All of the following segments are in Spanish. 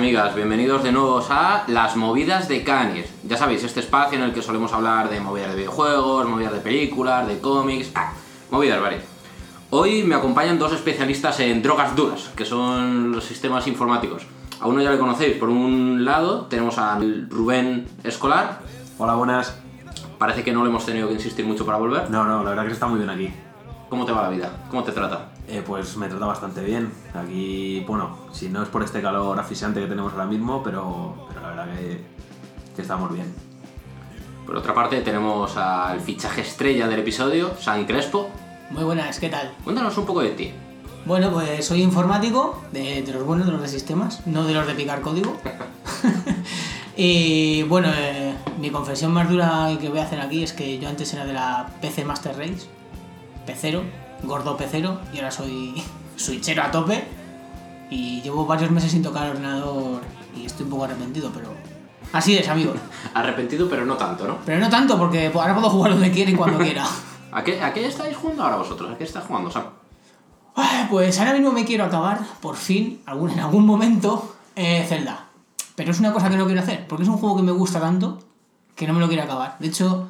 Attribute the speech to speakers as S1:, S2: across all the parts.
S1: amigas, bienvenidos de nuevo a Las Movidas de Canis. Ya sabéis, este espacio en el que solemos hablar de movidas de videojuegos, movidas de películas, de cómics, ah, movidas varias. Hoy me acompañan dos especialistas en drogas duras, que son los sistemas informáticos. A uno ya le conocéis, por un lado tenemos a Rubén Escolar.
S2: Hola, buenas.
S1: Parece que no le hemos tenido que insistir mucho para volver.
S2: No, no, la verdad que está muy bien aquí.
S1: ¿Cómo te va la vida? ¿Cómo te trata?
S2: Eh, pues me trata bastante bien. Aquí, bueno, si no es por este calor asfixiante que tenemos ahora mismo, pero, pero la verdad que, que estamos bien.
S1: Por otra parte tenemos al fichaje estrella del episodio, San Crespo.
S3: Muy buenas, ¿qué tal?
S1: Cuéntanos un poco de ti.
S3: Bueno, pues soy informático, de, de los buenos, de los de sistemas, no de los de picar código. y bueno, eh, mi confesión más dura que voy a hacer aquí es que yo antes era de la PC Master Race, pecero, gordo pecero, y ahora soy switchero a tope. Y llevo varios meses sin tocar el ordenador y estoy un poco arrepentido, pero así es, amigo.
S1: Arrepentido, pero no tanto, ¿no?
S3: Pero no tanto, porque ahora puedo jugar donde quiera y cuando quiera.
S1: ¿A qué, ¿A qué estáis jugando ahora vosotros? ¿A qué estás jugando, Sam?
S3: Pues ahora mismo me quiero acabar, por fin, algún, en algún momento, eh, Zelda. Pero es una cosa que no quiero hacer, porque es un juego que me gusta tanto que no me lo quiero acabar. De hecho,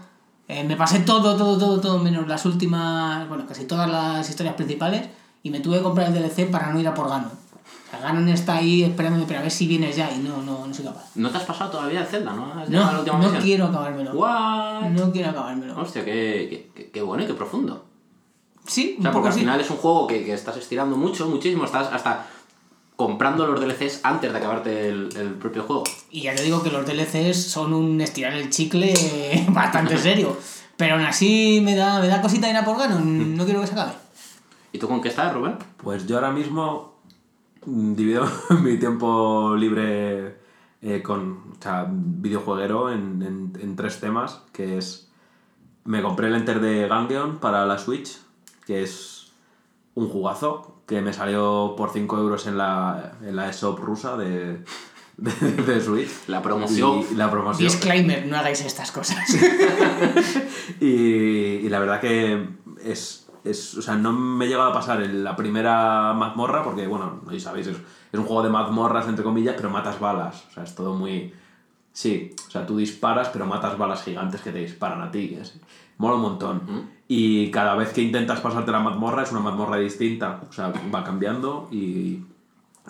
S3: eh, me pasé todo, todo, todo, todo, menos las últimas, bueno, casi todas las historias principales, y me tuve que comprar el DLC para no ir a por Ganon. O sea, Ganon está ahí esperándome, pero a ver si vienes ya, y no, no, no soy capaz.
S1: ¿No te has pasado todavía el Zelda, no? ¿Has
S3: No, no
S1: misión?
S3: quiero acabármelo.
S1: ¿What?
S3: No quiero acabármelo.
S1: Hostia, qué, qué- qué, bueno y qué profundo.
S3: Sí,
S1: O
S3: un
S1: sea,
S3: poco
S1: porque al
S3: así.
S1: final es un juego que, que estás estirando mucho, muchísimo, estás hasta comprando los DLCs antes de acabarte el, el propio juego.
S3: Y ya te digo que los DLCs son un estirar el chicle bastante serio. Pero aún así me da, me da cosita ir a por Ganon, no quiero que se acabe.
S1: ¿Y tú con qué estás, Rubén?
S2: Pues yo ahora mismo mm, divido mi tiempo libre eh, con, o sea, videojueguero en, en- en tres temas, que es... Me compré el Enter de Ganglion para la Switch, que es un jugazo, que me salió por 5 euros en la, en la eShop rusa de, de, de Switch.
S1: La promoción.
S2: Y la promoción.
S3: Disclaimer, no hagáis estas cosas.
S2: Y, y la verdad que es, es. O sea, no me he llegado a pasar en la primera mazmorra, porque, bueno, ya sabéis, es, es un juego de mazmorras, entre comillas, pero matas balas. O sea, es todo muy. Sí, o sea, tú disparas, pero matas balas gigantes que te disparan a ti. es- mola un montón. Y cada vez que intentas pasarte la mazmorra, es una mazmorra distinta. O sea, va cambiando y.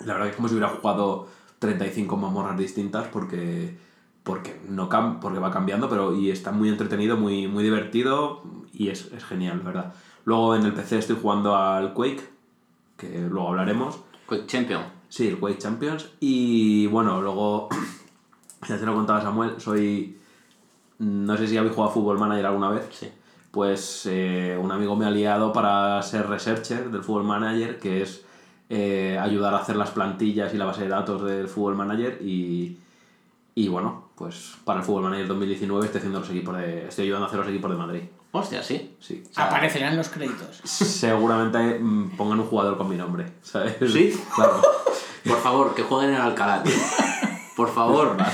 S2: La verdad es como si hubiera jugado 35 mazmorras distintas porque porque no cam porque va cambiando pero y está muy entretenido muy muy divertido y es, es genial la verdad luego en el PC estoy jugando al Quake que luego hablaremos
S1: Quick Champion.
S2: sí el Quake Champions y bueno luego ya te lo contaba Samuel soy no sé si habéis jugado a Football Manager alguna vez
S1: Sí.
S2: Pues eh, un amigo me ha liado para ser researcher del Football Manager, que es eh, ayudar a hacer las plantillas y la base de datos del Football Manager y, y bueno, pues para el Football Manager 2019 estoy haciendo los equipos de, estoy ayudando a hacer los equipos de Madrid.
S1: Hostia, sí.
S2: Sí. o sea,
S3: Aparecerán los créditos.
S2: seguramente mm, pongan un jugador con mi nombre, ¿sabes?
S1: ¿Sí?
S2: Claro.
S1: Por favor, que jueguen en Alcalá, tío. Por favor.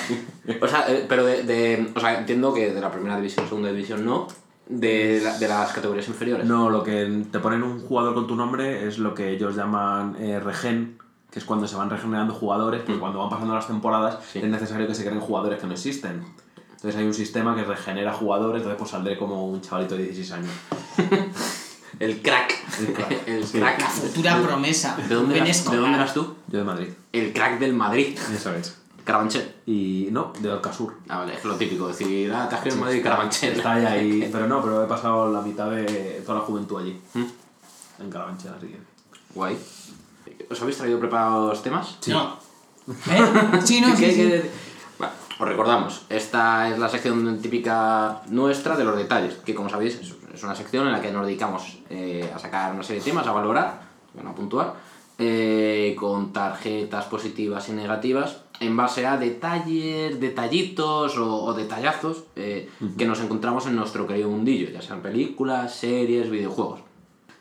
S1: O sea, eh, pero de, de- O sea, entiendo que de la primera división, segunda división no. De, la- de las categorías inferiores.
S2: No, lo que te ponen un jugador con tu nombre es lo que ellos llaman eh, regen, que es cuando se van regenerando jugadores, porque cuando van pasando las temporadas
S1: Sí.
S2: es necesario que se creen jugadores que no existen. Entonces hay un sistema que regenera jugadores, entonces pues saldré como un chavalito de 16 años.
S1: El crack.
S2: El crack.
S1: El
S2: Sí.
S1: crack.
S3: La futura promesa.
S1: ¿De dónde, eras. ¿De dónde eras tú?
S2: Yo de Madrid.
S1: El crack del Madrid.
S2: Eso es.
S1: Carabanchel.
S2: Y no, de Alcasur.
S1: Ah, vale, es lo típico, decir, ah, te has criado en Madrid, Carabanchel.
S2: Está ahí, ahí, pero no, pero he pasado la mitad de toda la juventud allí.
S1: ¿Mm?
S2: En Carabanchel, así que...
S1: Guay. ¿Os habéis traído preparados temas?
S3: No. ¿Eh? Sí, no, sí,
S1: ¿Qué-
S3: sí.
S1: qué- Bueno, os recordamos, esta es la sección típica nuestra de los detalles, que como sabéis es- es una sección en la que nos dedicamos eh, a sacar una serie de temas, a valorar, bueno, a puntuar, eh, con tarjetas positivas y negativas, en base a detalles, detallitos o, o detallazos eh, que nos encontramos en nuestro querido mundillo, ya sean películas, series, videojuegos.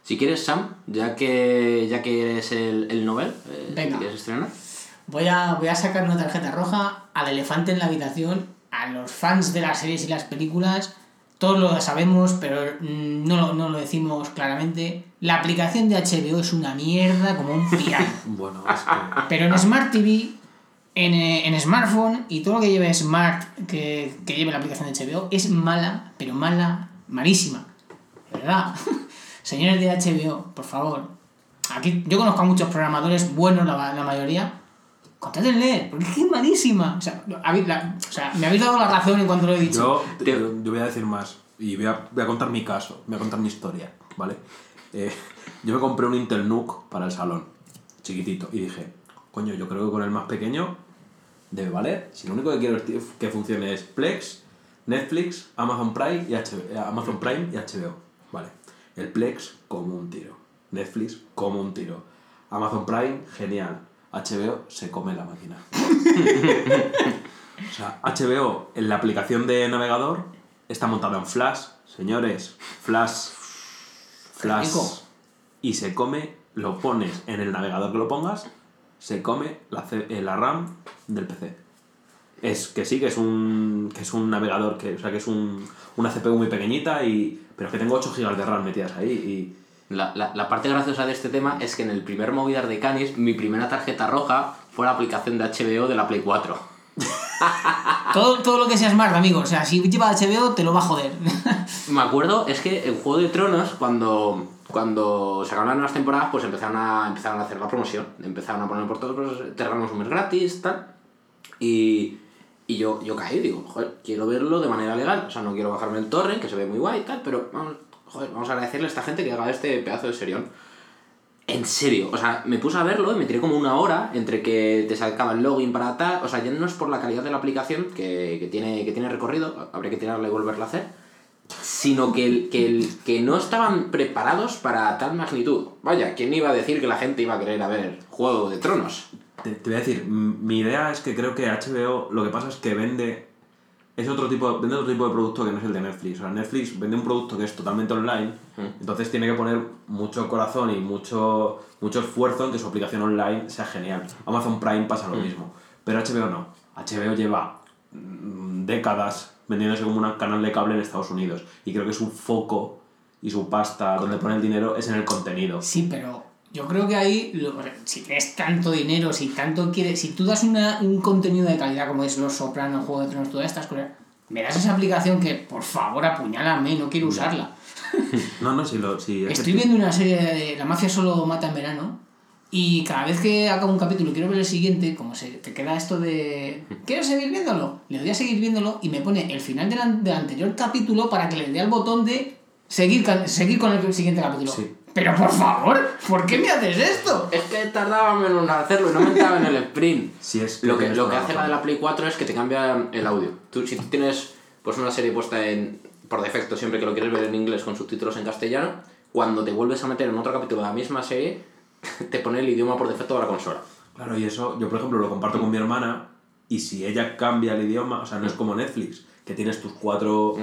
S1: Si quieres, Sam, ya que, ya que eres el, el novel, eh,
S3: Venga.
S1: si quieres estrenar.
S3: Voy a, voy a sacar una tarjeta roja al elefante en la habitación, a los fans de las series y las películas. Todos lo sabemos, pero no, lo- no lo decimos claramente. La aplicación de HBO es una mierda como un piano.
S2: Bueno, es que...
S3: Pero en Smart TV en, eh, en smartphone y todo lo que lleve Smart, que, que lleve la aplicación de HBO, es mala, pero mala, malísima. De verdad. Señores de HBO, por favor. Aquí yo conozco a muchos programadores buenos, la, la mayoría. Contrátenle, porque es que es malísima. O sea, habéis- la- o sea, me habéis dado la razón en cuanto lo he dicho.
S2: Yo, voy a decir más y voy a, voy a contar mi caso, voy a contar mi historia, ¿vale? Eh, yo me compré un Intel NUC para el salón, chiquitito, y dije, coño, yo creo que con el más pequeño debe valer. Si lo único que quiero que- funcione es Plex, Netflix, Amazon Prime y HBO, eh, Amazon Prime y HBO, ¿vale? El Plex como un tiro, Netflix como un tiro, Amazon Prime genial, HBO se come la máquina. O sea, HBO en la aplicación de navegador está montada en Flash, señores, Flash, Flash, y se come, lo pones en el navegador que lo pongas, se come la, C- eh, la RAM del PC. Es que sí, que es un, que es un navegador, que, o sea, que es un, una CPU muy pequeñita, y, pero es que tengo 8 GB de RAM metidas ahí. Y,
S1: La, la, la parte graciosa de este tema es que en el primer Movidar de Canis, mi primera tarjeta roja fue la aplicación de HBO de la Play 4.
S3: Todo, todo lo que sea Smart, amigo. O sea, si lleva HBO, te lo va a joder.
S1: Me acuerdo, es que en Juego de Tronos, cuando, cuando sacaron las nuevas temporadas, pues empezaron a, empezaron a hacer la promoción. Empezaron a poner por todos los terrenos un mes gratis, tal. Y, y yo, yo caí, digo, joder, quiero verlo de manera legal. O sea, no quiero bajarme el torrent, que se ve muy guay y tal, pero vamos, joder, vamos a agradecerle a esta gente que haga este pedazo de serión. En serio, o sea, me puse a verlo y me tiré como una hora entre que te sacaba el login para tal. O sea, ya no es por la calidad de la aplicación, que, que tiene, que tiene recorrido, habría que tirarle y volverla a hacer, sino que, el, que, el, que no estaban preparados para tal magnitud. Vaya, ¿quién iba a decir que la gente iba a querer a ver Juego de Tronos?
S2: Te, te voy a decir, mi idea es que creo que HBO lo que pasa es que vende es otro tipo vende otro tipo de producto que no es el de Netflix. O sea, Netflix vende un producto que es totalmente online, entonces tiene que poner mucho corazón y mucho, mucho esfuerzo en que su aplicación online sea genial. Amazon Prime pasa lo mismo, pero HBO no. HBO lleva mm, décadas vendiéndose como un canal de cable en Estados Unidos y creo que su foco y su pasta donde pone el dinero es en el contenido.
S3: Sí, pero yo creo que ahí, lo- si tienes tanto dinero, si tanto quieres, si tú das una, un contenido de calidad como es Los Sopranos, Juego de Tronos, todas estas cosas, me das esa aplicación que, por favor, apuñálame, no quiero usarla.
S2: No, no, si lo... Si que
S3: Estoy viendo una serie de La mafia solo mata en verano y cada vez que acabo un capítulo y quiero ver el siguiente, como se te queda esto de ¿quiero seguir viéndolo? Le doy a seguir viéndolo y me pone el final del, del anterior capítulo para que le dé al botón de seguir, seguir con el siguiente capítulo.
S2: Sí.
S3: Pero por favor, ¿por qué me haces esto?
S1: Es que tardaba menos en hacerlo y no me entraba en el sprint.
S2: Si es
S1: Lo que, lo que hace la de la Play 4 es que te cambia el audio. Tú, si tú tienes pues, una serie puesta en, por defecto, siempre que lo quieres ver en inglés con subtítulos en castellano, cuando te vuelves a meter en otro capítulo de la misma serie, te pone el idioma por defecto de la consola.
S2: Claro, y eso yo por ejemplo lo comparto con mi hermana y si ella cambia el idioma, o sea, no es como Netflix, que tienes tus cuatro,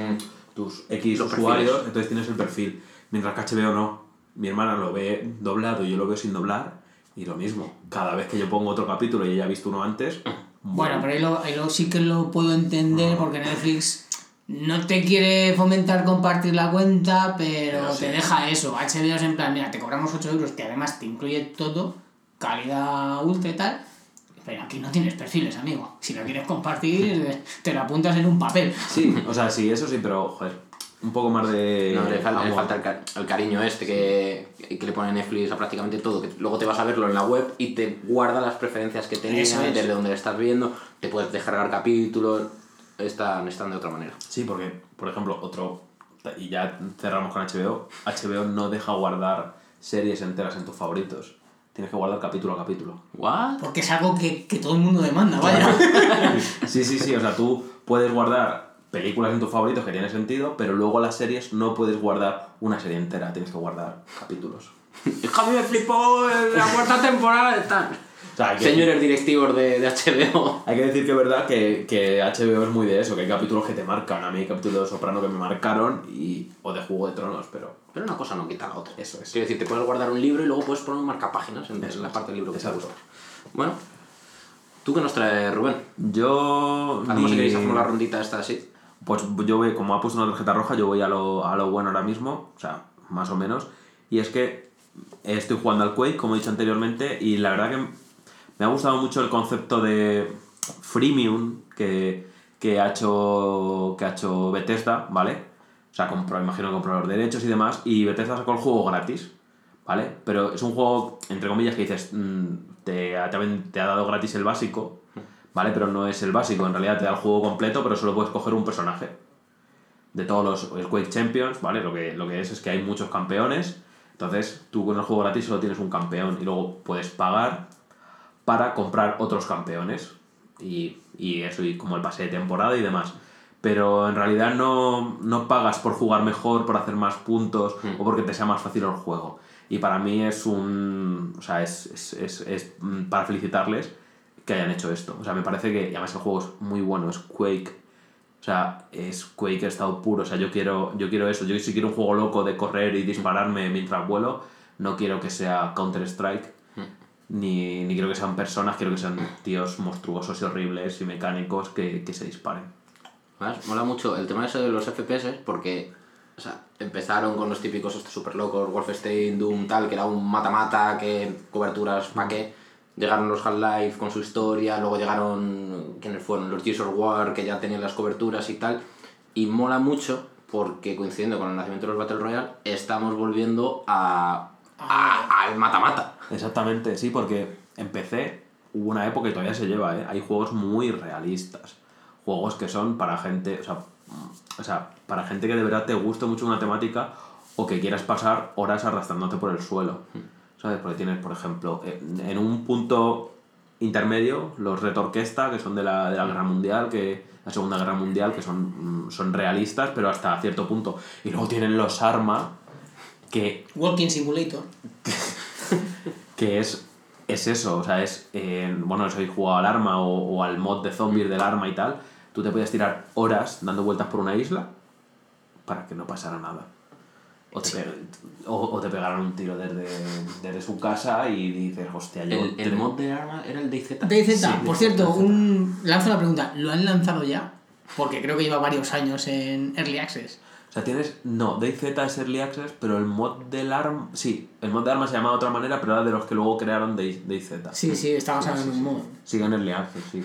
S2: tus X
S1: Los
S2: usuarios,
S1: perfiles.
S2: entonces tienes el perfil. Mientras que HBO no. Mi hermana lo ve doblado y yo lo veo sin doblar y lo mismo. Cada vez que yo pongo otro capítulo y ella ha visto uno antes,
S3: Bueno, pero ahí, lo, ahí lo- sí que lo puedo entender porque Netflix no te quiere fomentar compartir la cuenta, pero,
S2: Pero sí.
S3: te deja eso. HBO es en plan, mira, te cobramos 8 euros que además te incluye todo, calidad ultra y tal. Pero aquí no tienes perfiles, amigo. Si lo quieres compartir, te lo apuntas en un papel.
S2: sí, o sea, sí, eso sí, pero joder, un poco más de...
S1: No, le falta, le
S2: amor.
S1: falta el, ca- el cariño este que, que le pone Netflix a prácticamente todo, que luego te vas a verlo en la web y te guarda las preferencias que tenías,
S3: es.
S1: desde donde le estás viendo, te puedes descargar capítulos, están, están de otra manera.
S2: Sí, porque, por ejemplo, otro. Y ya cerramos con HBO. HBO no deja guardar series enteras en tus favoritos. Tienes que guardar capítulo a capítulo.
S1: ¿What?
S3: Porque es algo que, que todo el mundo demanda, vaya.
S2: Sí, sí, sí. O sea, tú puedes guardar películas en tus favoritos que tiene sentido, pero luego las series no puedes guardar una serie entera. Tienes que guardar capítulos.
S1: Hija, a mí me flipó la cuarta temporada de tal.
S2: O sea, que-
S1: Señores directivos de, de HBO.
S2: Hay que decir que es verdad que, que HBO es muy de eso, que hay capítulos que te marcan. A mí hay capítulos de Soprano que me marcaron y, o de Juego de Tronos, pero
S1: Pero una cosa no quita la otra.
S2: Eso es.
S1: Quiero decir, te puedes guardar un libro y luego puedes poner un marcapáginas en, en la parte del libro que te
S2: Exacto.
S1: gusta. Bueno, ¿tú qué nos traes, Rubén?
S2: yo...
S1: Hacemos si
S2: mi-
S1: queréis hacemos la rondita esta así.
S2: Pues yo voy, como ha puesto una tarjeta roja, yo voy a lo, a lo bueno ahora mismo, o sea, más o menos. Y es que estoy jugando al Quake, como he dicho anteriormente, y la verdad que me ha gustado mucho el concepto de freemium que, que, ha hecho, que ha hecho Bethesda, ¿vale? O sea, compró, imagino que compró los derechos y demás, y Bethesda sacó el juego gratis, ¿vale? Pero es un juego, entre comillas, que dices, mm, te, te, ha- te ha dado gratis el básico, ¿vale? Pero no es el básico, en realidad te da el juego completo, pero solo puedes coger un personaje. De todos los el Quake Champions, ¿vale? Lo que, lo que es es que hay muchos campeones, entonces tú con el juego gratis solo tienes un campeón y luego puedes pagar para comprar otros campeones y, y eso, y como el pase de temporada y demás. Pero en realidad no, no pagas por jugar mejor, por hacer más puntos o porque te sea más fácil el juego. Y para mí es un. O sea, es, es, es, es, mm, para felicitarles que hayan hecho esto. O sea, me parece que. Además el juego es muy bueno, es Quake. O sea, es Quake estado puro. O sea, yo quiero, yo quiero eso. Yo si quiero un juego loco de correr y dispararme mientras vuelo, no quiero que sea Counter-Strike. Ni, ni quiero que sean personas, quiero que sean tíos monstruosos y horribles y mecánicos que, que se disparen.
S1: Mola mucho el tema ese de los FPS porque o sea, empezaron con los típicos estos super locos, Wolfenstein, Doom, tal, que era un mata-mata, que coberturas, ¿para qué? Llegaron los Half-Life con su historia, luego llegaron, ¿quiénes fueron? Los Gears of War, que ya tenían las coberturas y tal. Y mola mucho porque coincidiendo con el nacimiento de los Battle Royale, estamos volviendo a, a- al mata-mata.
S2: Exactamente, sí, porque empecé, hubo una época y todavía se lleva, ¿eh? Hay juegos muy realistas. Juegos que son para gente, o sea, mm, o sea, para gente que de verdad te guste mucho una temática o que quieras pasar horas arrastrándote por el suelo. ¿Sabes? Porque tienes, por ejemplo, en un punto intermedio, los Red Orquesta, que son de la, de la Guerra Mundial, que la Segunda Guerra Mundial, que son, mm, son realistas, pero hasta cierto punto. Y luego tienen los Arma, que
S3: Walking Simulator.
S2: que es, es eso, o sea, es, eh, bueno, si habéis jugado al arma o, o al mod de zombies del arma y tal, tú te podías tirar horas dando vueltas por una isla para que no pasara nada. O te, pe- o, o te pegaran un tiro desde, desde su casa y dices, hostia, yo...
S1: El, mod de arma era el DayZ.
S3: DayZ,
S2: Sí,
S3: por
S2: DayZ,
S3: cierto, un... lanzo la pregunta, ¿lo han lanzado ya? Porque creo que lleva varios años en Early Access.
S2: O sea, tienes... No, DayZ es Early Access, pero el mod del arma... Sí, el mod de arma se llamaba de otra manera, pero era de los que luego crearon Day- DayZ.
S3: Sí, sí, basado en un mod.
S2: Sigue en Early Access, sí.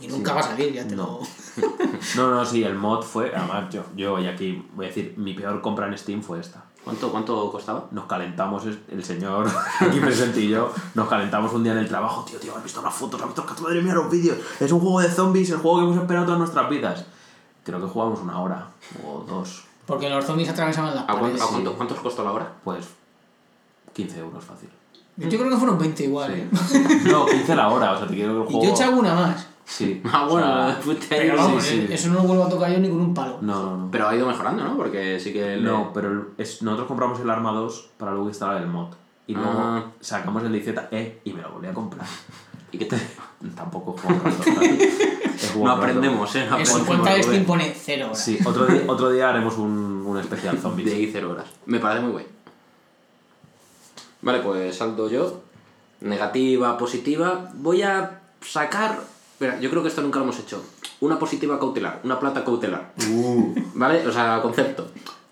S3: Y nunca va a salir, ya te
S2: No.
S3: lo...
S2: No, no, sí, el mod fue... Además, yo, yo y aquí voy a decir, mi peor compra en Steam fue esta.
S1: ¿Cuánto, ¿Cuánto costaba?
S2: nos calentamos, el señor aquí presente y yo, nos calentamos un día en el trabajo, tío, tío, has visto las fotos, has visto las madre mía, los vídeos, es un juego de zombies, el juego que hemos esperado todas nuestras vidas. Creo que jugamos una hora o dos,
S3: Porque los zombies atravesaban las
S1: ¿A cuánto,
S3: paredes.
S1: a cuánto, ¿Cuántos costó la hora?
S2: pues 15 euros fácil.
S3: Yo creo que fueron 20 igual, ¿eh?
S2: No, 15 la hora, o sea, te quiero que el
S3: Y
S2: juego...
S3: yo he echado una más.
S2: Sí.
S1: Ah,
S2: o
S1: bueno,
S2: sea,
S1: fuiste
S3: Pero
S1: ahí.
S3: vamos,
S2: sí, sí.
S3: eso no lo vuelvo a tocar yo ni con un palo.
S2: No, no, no.
S1: Pero ha ido mejorando, ¿no? Porque sí que... le-
S2: No, pero es, nosotros compramos el Arma 2 para luego instalar el mod. Y luego
S1: Ah.
S2: sacamos el DZ E y me lo volví a comprar.
S1: ¿Y qué te...
S2: Tampoco juego
S1: No aprendemos, ¿eh? No
S3: En su
S1: aprendemos,
S3: cuenta de
S1: Rubén.
S3: Steam pone 0 horas.
S2: Sí, otro día, otro día haremos un, un especial zombies.
S1: De ahí cero horas. Me parece muy guay. Vale, pues salto yo. Negativa, positiva. Voy a sacar. Espera, yo creo que esto nunca lo hemos hecho. Una positiva cautelar, una plata cautelar. ¿Vale? O sea, concepto.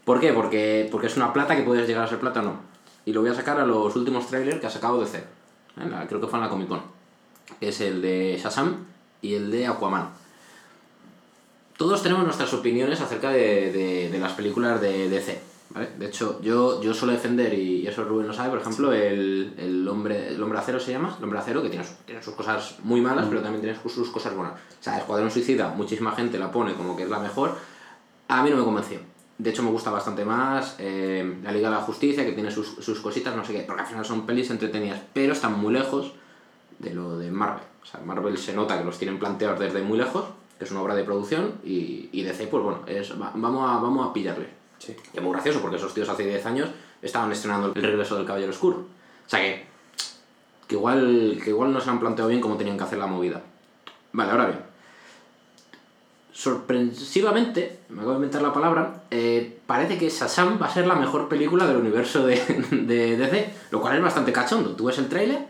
S1: ¿Por qué? Porque, porque es una plata que puedes llegar a ser plata o no. Y lo voy a sacar a los últimos trailers que ha sacado DC. ¿eh? La- creo que fue en la Comic Con. Es el de Shazam y el de Aquaman. Todos tenemos nuestras opiniones acerca de, de- de las películas de DC. ¿Vale? De hecho, yo, yo suelo defender, y eso Rubén lo sabe, por ejemplo, el, el hombre, el hombre acero se llama, el hombre acero, que tiene, su- tiene sus cosas muy malas, pero también tiene sus, sus cosas buenas. O sea, Escuadrón Suicida, muchísima gente la pone como que es la mejor. A mí no me convenció. De hecho, me gusta bastante más eh, La Liga de la Justicia, que tiene sus, sus cositas, no sé qué, porque al final son pelis entretenidas, pero están muy lejos de lo de Marvel. O sea, Marvel se nota que los tienen planteados desde muy lejos, que es una obra de producción, y, y DC, pues bueno, es, va- vamos, a, vamos a pillarle.
S2: Sí.
S1: Es muy gracioso, porque esos tíos hace 10 años estaban estrenando El regreso del Caballero Oscuro. O sea que, que, igual, que igual no se han planteado bien cómo tenían que hacer la movida. Vale, ahora bien. Sorpresivamente, me acabo de inventar la palabra, eh, parece que Shazam va a ser la mejor película del universo de, de DC, lo cual es bastante cachondo. Tú ves el tráiler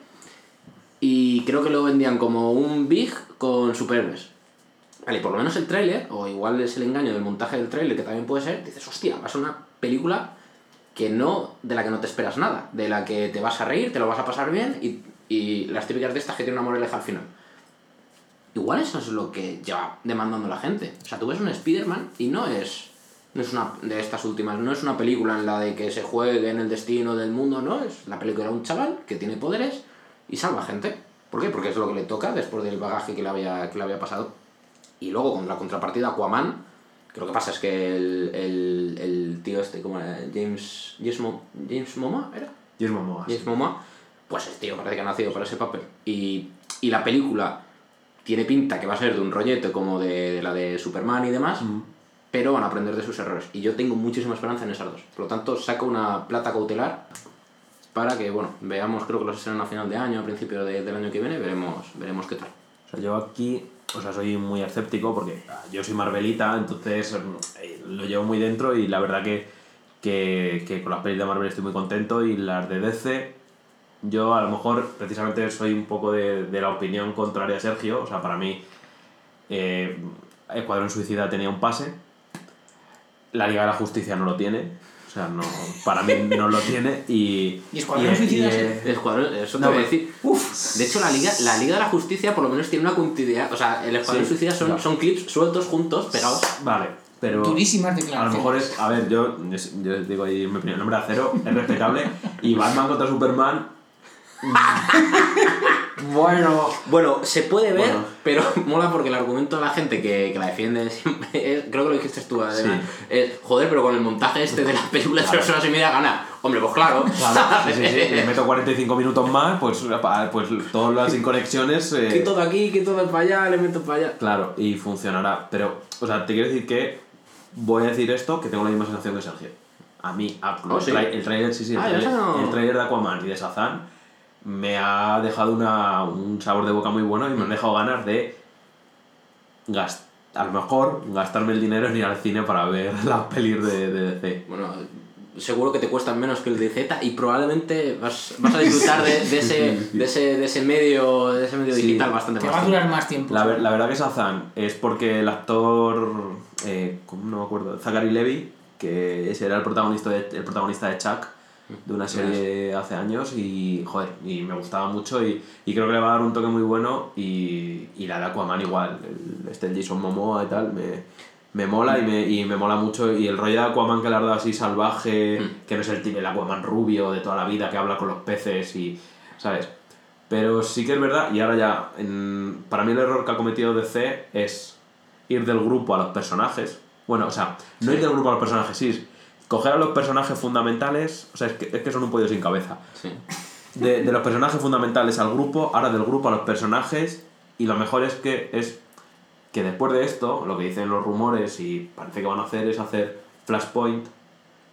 S1: y creo que lo vendían como un Big con superhéroes. Vale, por lo menos el tráiler, o igual es el engaño del montaje del tráiler, que también puede ser, dices, hostia, va a una película que no, de la que no te esperas nada, de la que te vas a reír, te lo vas a pasar bien y, y las típicas de estas que tienen una moraleja al final. igual eso es lo que lleva demandando la gente. O sea, tú ves un Spider-Man y no es, no es una de estas últimas, no es una película en la de que se juegue en el destino del mundo, no, es la película de un chaval que tiene poderes y salva gente. ¿Por qué? Porque es lo que le toca después del bagaje que le había, que le había pasado. Y luego con la contrapartida Aquaman, que lo que pasa es que el, el, el tío este, ¿cómo era? James, James, Mo- James Momoa, ¿era?
S2: Y es Momoa.
S1: James Momoa, pues el tío parece que ha nacido para ese papel. Y, y la película tiene pinta que va a ser de un rollete como de, de la de Superman y demás,
S2: Mm.
S1: pero van a aprender de sus errores. Y yo tengo muchísima esperanza en esas dos. Por lo tanto, saco una plata cautelar para que, bueno, veamos, creo que los estrenan a final de año, a principio de- del año que viene, veremos, veremos qué tal.
S2: O sea, yo aquí, o sea, soy muy escéptico porque ah, yo soy Marvelita, entonces eh, lo llevo muy dentro y la verdad que, que, que con las pelis de Marvel estoy muy contento y las de DC, yo a lo mejor precisamente soy un poco de, de la opinión contraria a Sergio, o sea, para mí eh, Escuadrón Suicida tenía un pase, la Liga de la Justicia no lo tiene, o sea, no, para mí no lo tiene y...
S3: ¿Y Escuadrón
S2: y-
S3: Suicida
S2: y, eh,
S1: escuadrón, eso te
S2: No,
S1: voy a
S2: pero-
S1: decir.
S3: Uf,
S1: De hecho, la Liga, la Liga de la Justicia por lo menos tiene una continuidad. O sea, el Escuadrón
S2: Sí,
S1: Suicida son, son clips sueltos juntos, pegados.
S2: Vale, pero...
S3: durísimas
S2: A lo
S3: declaraciones.
S2: mejor es, a ver, yo, yo digo ahí mi opinión, el nombre de acero es respetable y Batman contra Superman. bueno,
S1: Bueno, se puede ver,
S2: Bueno.
S1: pero mola porque el argumento de la gente que, que la defiende siempre es, creo que lo dijiste tú, además,
S2: Sí.
S1: es, joder, pero con el montaje este de la película de tres horas y media gana. Hombre, pues claro.
S2: claro, sí, sí, sí, le meto 45 minutos más, pues, pues todas las inconexiones. eh,
S1: Quito de aquí, quito de para allá, le meto para allá.
S2: claro, y funcionará. Pero, o sea, te quiero decir que voy a decir esto que tengo la misma sensación que Sergio. A mí, a-
S1: Oh,
S2: el, trailer, sí, sí, el,
S1: Ah,
S2: trailer,
S1: no-
S2: el trailer de Aquaman y de Shazam me ha dejado una, un sabor de boca muy bueno y me han dejado ganas de gast- a lo mejor gastarme el dinero en ir al cine para ver las pelis de, de DC.
S1: Bueno, seguro que te cuestan menos que el de Z y probablemente vas, vas a disfrutar de, de ese, de, ese, de ese medio, de ese medio
S2: Sí.
S1: digital bastante
S3: Te
S1: más.
S3: va a durar más tiempo.
S2: La, ver- la verdad que Shazam es porque el actor, eh, ¿cómo no me acuerdo? Zachary Levy, que ese era el protagonista de, el protagonista de Chuck, de una serie hace años y, joder, y me gustaba mucho y, y creo que le va a dar un toque muy bueno y, y la de Aquaman igual, el, este el Jason Momoa y tal, me, me mola y me, y me mola mucho y el rollo de Aquaman que le ha dado así salvaje, que no es el el Aquaman rubio de toda la vida que habla con los peces y, ¿sabes? Pero sí que es verdad, y ahora ya, en- para mí el error que ha cometido DC es ir del grupo a los personajes. Bueno, o sea, no ir del grupo a los personajes, sí, coger a los personajes fundamentales, o sea, es que, es que son un pollo sin cabeza.
S1: Sí.
S2: De, de los personajes fundamentales al grupo, ahora del grupo a los personajes, y lo mejor es que es que después de esto, lo que dicen los rumores y parece que van a hacer es hacer Flashpoint,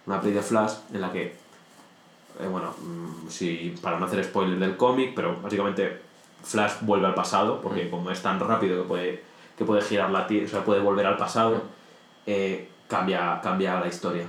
S2: una peli de Flash en la que, eh, bueno, mm, sí, para no hacer spoiler del cómic, pero básicamente Flash vuelve al pasado, porque como es tan rápido que puede, que puede girar la tierra, o sea, puede volver al pasado, eh, cambia, cambia la historia.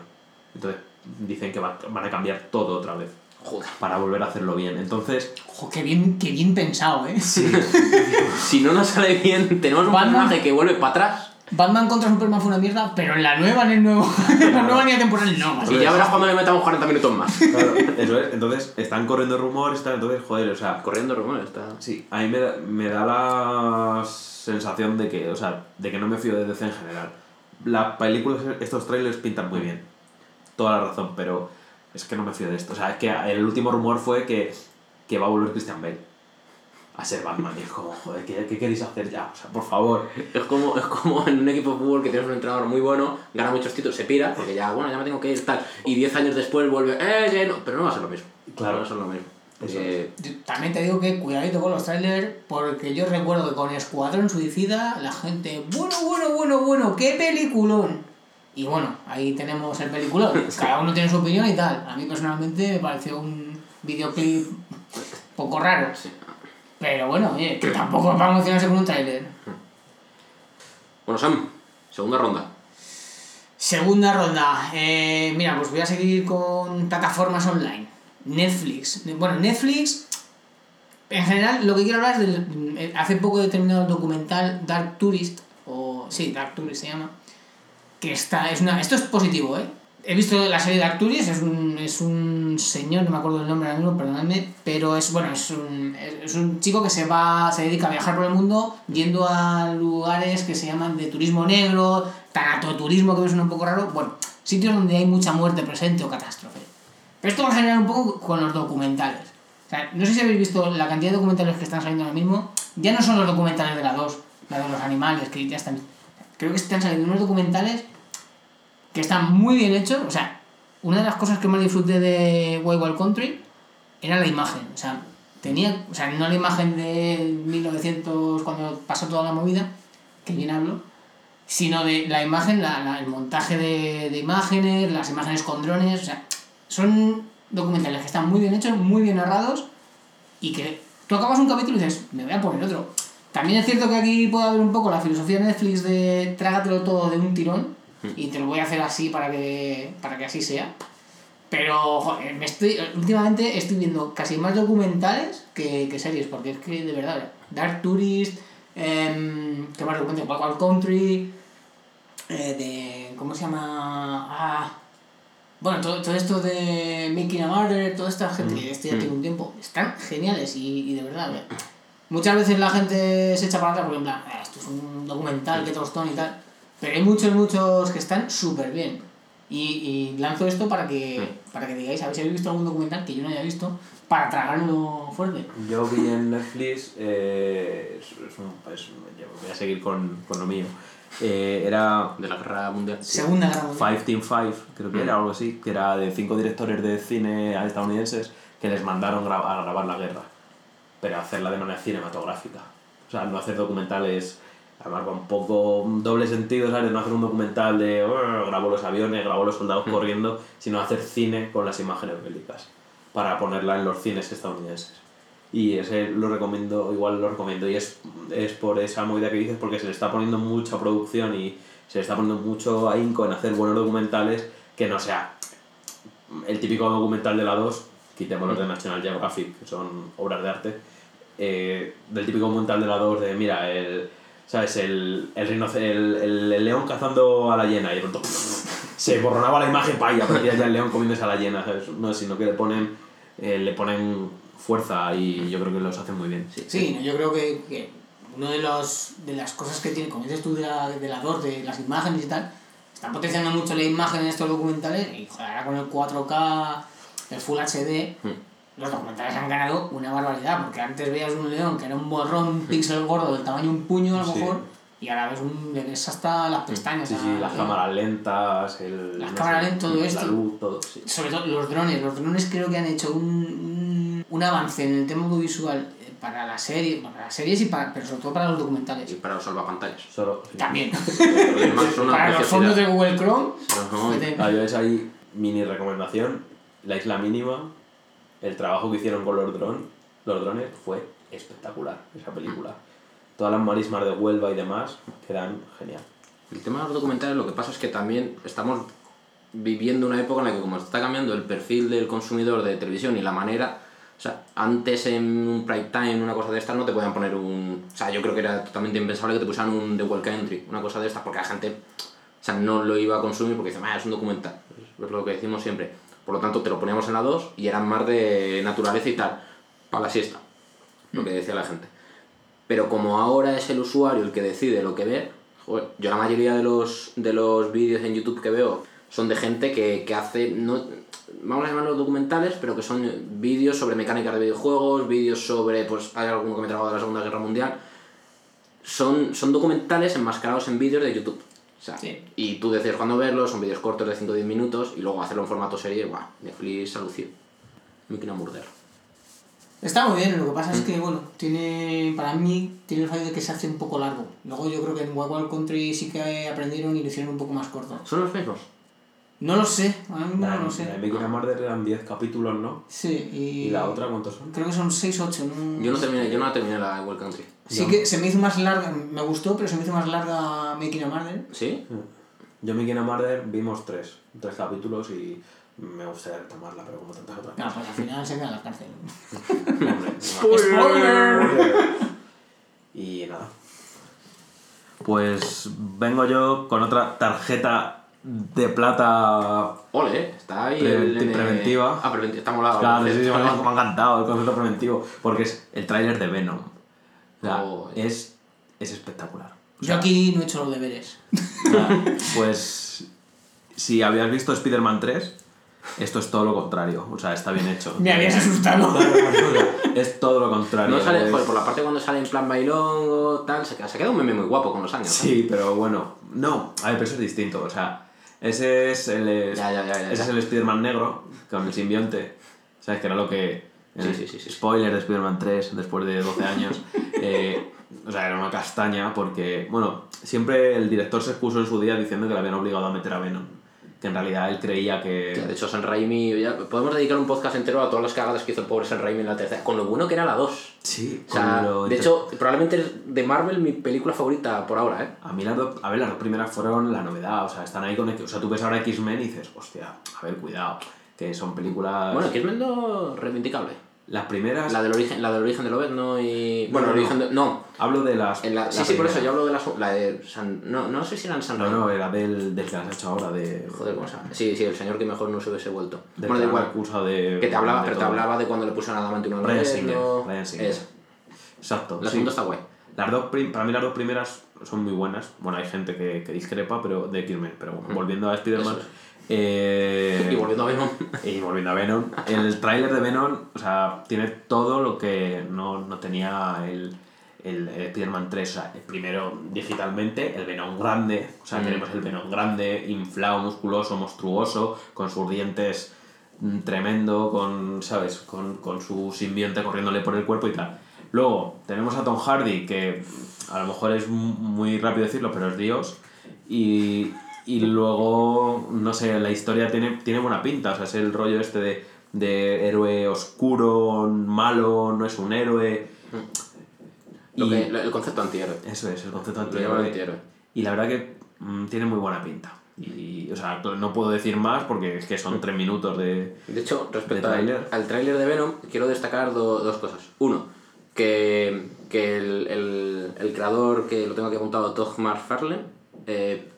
S2: Entonces dicen que va- van a cambiar todo otra vez
S1: Joder.
S2: para volver a hacerlo bien. Entonces,
S3: Ojo, qué bien, qué bien pensado, ¿eh?
S1: Si no nos sale bien, tenemos un
S3: Batman.
S1: personaje que vuelve para atrás.
S3: Batman contra Superman fue una mierda, pero en la nueva, en el nuevo, en la nueva línea temporal no.
S1: Y ya verás cuando le metamos 40 minutos más.
S2: claro, eso es. Entonces, están corriendo rumores, tal, entonces, joder, o sea,
S1: Corriendo rumores, está.
S2: Sí, a mí me da, me da la sensación de que, o sea, de que no me fío de DC en general. Las películas, estos trailers pintan muy bien. Toda la razón, pero es que no me fío de esto. O sea, es que el último rumor fue que, que va a volver Christian Bale a ser Batman. Y es como, joder, ¿qué, qué queréis hacer ya? O sea, por favor.
S1: Es como, es como en un equipo de fútbol que tienes un entrenador muy bueno, gana muchos títulos, se pira, porque ya, bueno, ya me tengo que ir, tal. Y 10 años después vuelve, eh, que no. Pero no va a ser lo mismo.
S2: Claro.
S1: No va a ser lo mismo. Eh,
S3: Yo también te digo que cuidadito con los trailers, porque yo recuerdo que con Escuadrón Suicida la gente, bueno, bueno, bueno, bueno, qué peliculón. Y bueno, ahí tenemos el peliculón. Cada uno tiene su opinión y tal. A mí personalmente me pareció un videoclip poco raro. Pero bueno, oye, que tampoco es para emocionarse con un trailer.
S1: Bueno, Sam, segunda ronda.
S3: Segunda ronda. Eh, mira, pues voy a seguir con plataformas online. Netflix. Bueno, Netflix. En general, lo que quiero hablar es del. eh, Hace poco he terminado el documental Dark Tourist. O. Sí, Dark Tourist se llama. Que está. Es una, esto es positivo, ¿eh? He visto la serie Dark Tourist, es un, es un señor, no me acuerdo del nombre ahora mismo, perdonadme, pero es bueno, es un, es un chico que se va, se dedica a viajar por el mundo yendo a lugares que se llaman de turismo negro, tanatoturismo que me suena un poco raro, bueno, sitios donde hay mucha muerte presente o catástrofe. Pero esto va a generar un poco con los documentales. O sea, no sé si habéis visto la cantidad de documentales que están saliendo ahora mismo, ya no son los documentales de la 2, la de los animales, que ya están... Creo que están saliendo unos documentales que están muy bien hechos, o sea, una de las cosas que más disfruté de Wild Wild Country era la imagen. O sea, tenía, o sea, no la imagen de 1900 cuando pasó toda la movida, que bien hablo, sino de la imagen, la, el montaje de imágenes, las imágenes con drones, o sea, son documentales que están muy bien hechos, muy bien narrados y que tú acabas un capítulo y dices, me voy a poner otro. También es cierto que aquí puede haber un poco la filosofía de Netflix de trágatelo todo de un tirón y te lo voy a hacer así para que, para que así sea. Pero joder, me estoy, últimamente estoy viendo casi más documentales que, que series, porque es que de verdad, Dark Tourist, em, ¿qué más documentales? Wild Country, eh, de, ¿cómo se llama? Ah, bueno, todo, todo esto de Making a Murder, toda esta gente que esto ya tiene un tiempo, están geniales y, y de verdad, eh, muchas veces la gente se echa para atrás porque en plan, "Ah, esto es un documental, que tostón y tal, pero hay muchos, muchos que están súper bien. Y, y lanzo esto para que, para que digáis, a ver si habéis visto algún documental que yo no haya visto, para tragarlo fuerte.
S2: Yo vi en Netflix, eh, es, es un, es- yo voy a seguir con, con lo mío. Eh, era
S1: De la guerra mundial.
S3: Segunda Guerra Mundial.
S2: Five Team Five, creo que era algo así, que era de cinco directores de cine estadounidenses que les mandaron gra- a grabar la guerra, pero hacerla de manera cinematográfica. O sea, no hacer documentales, además va un poco doble sentido, ¿sabes? No hacer un documental de "Oh, grabo los aviones, grabo los soldados corriendo, sino hacer cine con las imágenes bélicas para ponerla en los cines estadounidenses. Y ese lo recomiendo, igual lo recomiendo, y es, es por esa movida que dices, porque se le está poniendo mucha producción y se le está poniendo mucho ahínco en hacer buenos documentales que no sea el típico documental de la 2, quitemos los de National Geographic, que son obras de arte, eh, del típico documental de la 2 de, mira, el, ¿sabes? El, el, el, el- el león cazando a la hiena y de pronto se borronaba la imagen pa, y aparecía ya el león comiéndose a la hiena, ¿sabes? No, sino que le ponen, eh, le ponen fuerza y yo creo que los hacen muy bien.
S3: Sí, no, yo creo que, que una de, los, de las cosas que tiene, como dices tú, de la, de la 2, de las imágenes y tal, están potenciando mucho la imagen en estos documentales y joder, ahora con el 4K, el Full HD, los documentales han ganado una barbaridad, porque antes veías un león que era un borrón, un píxel gordo del tamaño de un puño a lo
S2: Sí.
S3: mejor, y ahora ves un, le ves hasta las pestañas.
S2: Sí, sí, las
S3: a-
S2: cámaras lentas, el,
S3: Las
S2: no
S3: cámaras
S2: sé,
S3: lentas, todo
S2: la
S3: esto.
S2: luz, todo, sí.
S3: Sobre todo los drones. Los drones creo que han hecho un, un, un avance en el tema audiovisual eh, para las series, para las series y para, pero sobre todo para los
S1: Y
S3: documentales.
S1: para los salvapantallas.
S2: Solo, sí.
S3: También. Para los fondos de Google Chrome.
S1: Ajá.
S2: Ah, yo ves ahí mini recomendación, la isla mínima, el trabajo que hicieron con los drones, los drones fue espectacular, esa película. Todas las marismas de Huelva y demás quedan genial.
S1: El tema de los documentales lo que pasa es que también estamos viviendo una época en la que como está cambiando el perfil del consumidor de televisión y la manera, o sea, antes en un prime time, una cosa de estas, no te podían poner un... O sea, yo creo que era totalmente impensable que te pusieran un The Wild Country, una cosa de estas, porque la gente, o sea, no lo iba a consumir porque dice, ah, es un documental, es lo que decimos siempre. Por lo tanto, te lo poníamos en la 2 y eran más de naturaleza y tal, para la siesta, lo que decía la gente. Pero como ahora es el usuario el que decide lo que ver, joder, yo la mayoría de los, de los vídeos en YouTube que veo son de gente que, que hace, no, vamos a llamarlos documentales, pero que son vídeos sobre mecánicas de videojuegos, vídeos sobre, pues hay alguno que me he trabado de la Segunda Guerra Mundial. Son, son documentales enmascarados en vídeos de YouTube. O sea,
S3: Sí.
S1: Y tú decides cuándo verlos, son vídeos cortos de 5 o 10 minutos y luego hacerlo en formato serie, guau, Netflix alucina. Mickey no Murder.
S3: Está muy bien, lo que pasa es que, bueno, tiene, para mí, tiene el fallo de que se hace un poco largo. Luego yo creo que en Wild Country sí que aprendieron y lo hicieron un poco más corto.
S1: ¿Son los mismos?
S3: No lo sé, ahora mismo no
S2: La,
S3: lo sé.
S2: Making a Murder eran 10 capítulos, ¿no?
S3: Sí, y...
S2: ¿Y la otra cuántos son?
S3: Creo que son 6 o 8. No...
S1: Yo no terminé, yo no terminé la Wild Country.
S3: Sí que se me hizo más larga, me gustó, pero se me hizo más larga Making a Murder.
S1: ¿Sí?
S2: Yo Making a Murder vimos tres, tres capítulos y me gustaría retomarla, pero como tantas otras
S3: No,
S2: cosas.
S3: pues al final se queda en la cárcel.
S2: Hombre,
S3: ¡Spoiler!
S2: Y nada. Pues vengo yo con otra tarjeta de plata.
S1: Ole, está ahí
S2: Pre-
S1: el nene-
S2: preventiva.
S1: Ah, preventiva, está molado.
S2: Claro, sí, sí, me ha encantado el concepto preventivo. Porque es el tráiler de Venom. O sea, es, es espectacular.
S3: Yo aquí no he hecho los deberes.
S2: Pues si habías visto Spider-Man 3, esto es todo lo contrario. O sea, está bien hecho.
S3: Me habías asustado.
S2: es todo lo contrario.
S1: No sale,
S2: es-
S1: joder, por la parte cuando sale en plan bailón o tal, se queda, se queda un meme muy guapo con los años. ¿no?
S2: Sí, pero bueno, no, a ver, pero eso es distinto, o sea, ese es el, es-
S1: Ya, ya, ya, ya,
S2: ese
S1: ya.
S2: es el Spider-Man negro con el simbionte, ¿sabes? Que era lo que...
S1: Sí,
S2: eh,
S1: sí, sí, sí.
S2: Spoiler de Spider-Man 3 después de 12 años. eh, o sea, era una castaña porque, bueno, siempre el director se expuso en su día diciendo que le habían obligado a meter a Venom, que en realidad él creía que...
S1: Que, de hecho, San Raimi, ya, podemos dedicar un podcast entero a todas las cagadas que hizo el pobre San Raimi en la tercera, con lo bueno que era la 2.
S2: Sí,
S1: O sea,
S2: lo
S1: de hecho, probablemente es de Marvel mi película favorita por ahora, ¿eh?
S2: A mí las dos, a ver, las dos primeras fueron la novedad, o sea, están ahí con... O sea, tú ves ahora X-Men y dices, hostia, a ver, cuidado, que son películas...
S1: Bueno, no reivindicable.
S2: Las primeras...
S1: La del origen, la del origen de Lobezno y... Bueno,
S2: No,
S1: el origen de... No.
S2: Hablo de las...
S1: En la, sí,
S2: la
S1: sí, por eso
S2: primera.
S1: yo hablo de la, la de San... No, no sé si eran San
S2: No,
S1: Raimi.
S2: no, era del, del que has hecho ahora, de...
S1: Joder, ¿cómo llama? Sí, sí, el señor que mejor no se hubiese vuelto.
S2: del
S1: bueno, da igual.
S2: de...
S1: Que te hablaba,
S2: de
S1: pero te
S2: todo.
S1: hablaba de cuando le pusieron a Adamante una
S2: Ryan Singer. Ryan Singer. Exacto.
S1: La
S2: sí.
S1: segunda está guay.
S2: Las dos prim- para mí las dos primeras son muy buenas. Bueno, hay gente que, que discrepa, pero de X-Men. Pero bueno, volviendo a Spider-Man... Eh,
S1: Y volviendo a Venom.
S2: y volviendo a Venom, el tráiler de Venom, o sea, tiene todo lo que no, no tenía el, el, el Spider-Man 3. O sea, el primero digitalmente, el Venom grande, o sea,
S1: Mm.
S2: tenemos el Venom grande, inflado, musculoso, monstruoso, con sus dientes mm, tremendo, con, ¿sabes? Con, con su simbionte corriéndole por el cuerpo y tal. Luego, tenemos a Tom Hardy, que a lo mejor es mu- muy rápido decirlo, pero es Dios. Y, y luego, no sé, la historia tiene, tiene buena pinta, o sea, es el rollo este de, de héroe oscuro, malo, no es un héroe.
S1: Lo
S2: Y-
S1: que- lo- el concepto antihéroe.
S2: Eso es, el concepto antihéroe.
S1: antihéroe.
S2: Y la verdad que mm, tiene muy buena pinta. Y, o sea, no puedo decir más porque es que son tres minutos de...
S1: De hecho, respecto
S2: ¿De
S1: al,
S2: tráiler?
S1: al tráiler de Venom, quiero destacar do- dos cosas. Uno, que, que el, el, el creador, que lo tengo aquí apuntado, Todd McFarlane, eh,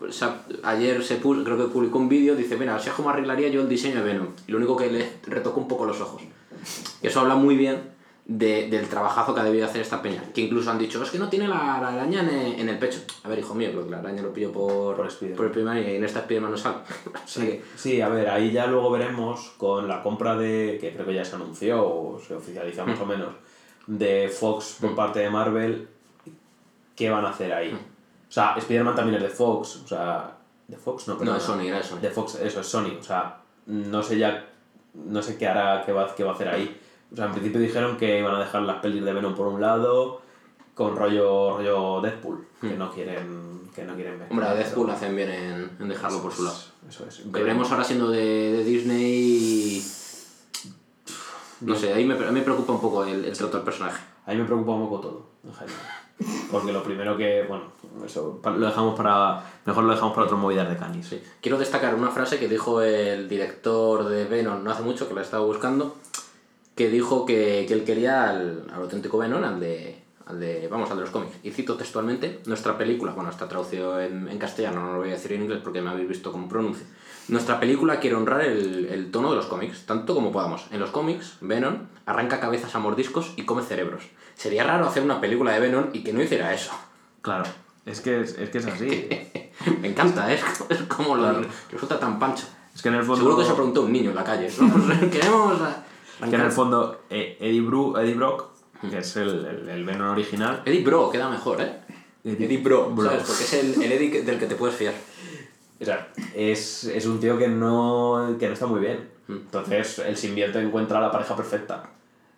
S1: ayer se puso, creo que publicó un vídeo, dice, mira, así es como arreglaría yo el diseño de Venom. Y lo único que le retocó un poco los ojos. Que eso habla muy bien de- del trabajazo que ha debido hacer esta peña. Que incluso han dicho, es que no tiene la, la araña en, el- en el pecho. A ver, hijo mío, lo- la araña lo pillo por,
S2: Por Spiderman.
S1: por el primer y en esta Spiderman no sale. O sea que-
S2: Sí, a ver, ahí ya luego veremos con la compra de, que creo que ya se anunció o se oficializa más o menos, de Fox por parte de Marvel, qué van a hacer ahí. O sea, Spider-Man también es de Fox, o sea, de Fox no,
S1: No,
S2: perdona.
S1: es Sony, era de Sony.
S2: De Fox, eso es Sony, o sea, no sé ya, no sé qué hará, qué va, qué va a hacer ahí. O sea, en principio dijeron que iban a dejar las pelis de Venom por un lado, con rollo, rollo Deadpool, que no quieren, que no quieren ver.
S1: Hombre, a Deadpool hacen bien en, en dejarlo por su lado.
S2: Eso es.
S1: Veremos ahora siendo de, de Disney. No sé, ahí me, me preocupa un poco el, el trato del personaje.
S2: A mí me preocupa un poco todo, en general. Porque lo primero que, bueno, eso lo dejamos para, mejor lo dejamos para otro movidas de canis.
S1: Sí. Quiero destacar una frase que dijo el director de Venom no hace mucho, que la he estado buscando, que dijo que, que él quería al, al auténtico Venom, al de, al de, vamos, al de los cómics. Y cito textualmente, nuestra película, bueno, está traducido en, en castellano, no lo voy a decir en inglés porque me habéis visto cómo pronuncio. Nuestra película quiere honrar el, el tono de los cómics, tanto como podamos. En los cómics, Venom arranca cabezas a mordiscos y come cerebros. Sería raro hacer una película de Venom y que no hiciera eso.
S2: Claro, es que es, es, que es así.
S1: Me encanta, es, es como lo
S2: Claro.
S1: resulta tan pancho.
S2: es que en el fondo...
S1: Seguro que se preguntó un niño en la calle. ¿no? Queremos. a-
S2: que en el fondo, eh, Eddie, Bru, Eddie Brock, que es el, el, el Venom original,
S1: Eddie Bro queda mejor, ¿eh?
S2: Eddie
S1: Eddie Bro,
S2: Bro.
S1: ¿sabes? Porque es el, el Eddie del que te puedes fiar.
S2: O sea, es, es un tío que no, que no está muy bien. Entonces, el simbionte encuentra a la pareja perfecta.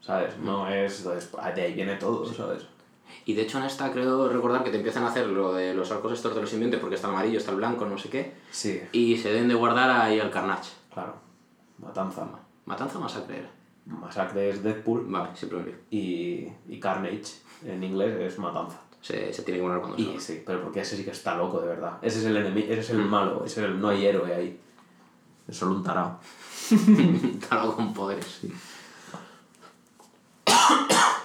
S2: ¿Sabes? No es... entonces, de ahí viene todo, ¿sabes?
S1: Y de hecho en esta creo recordar que te empiezan a hacer lo de los arcos estos de los simbiontes porque está el amarillo, está el blanco, no sé qué.
S2: Sí,
S1: Y se deben de guardar ahí al Carnage.
S2: claro. Matanza.
S1: Matanza masacre era.
S2: Masacre es Deadpool
S1: Vale, siempre me lío.
S2: y, y Carnage en inglés es Matanza.
S1: Se, se tiene que guardar cuando
S2: Y
S1: se
S2: sí, pero porque ese sí que está loco, de verdad. Ese es el enemigo, ese es el malo, ese es el, no hay héroe ahí. Es solo un tarao.
S1: Está loco con poderes.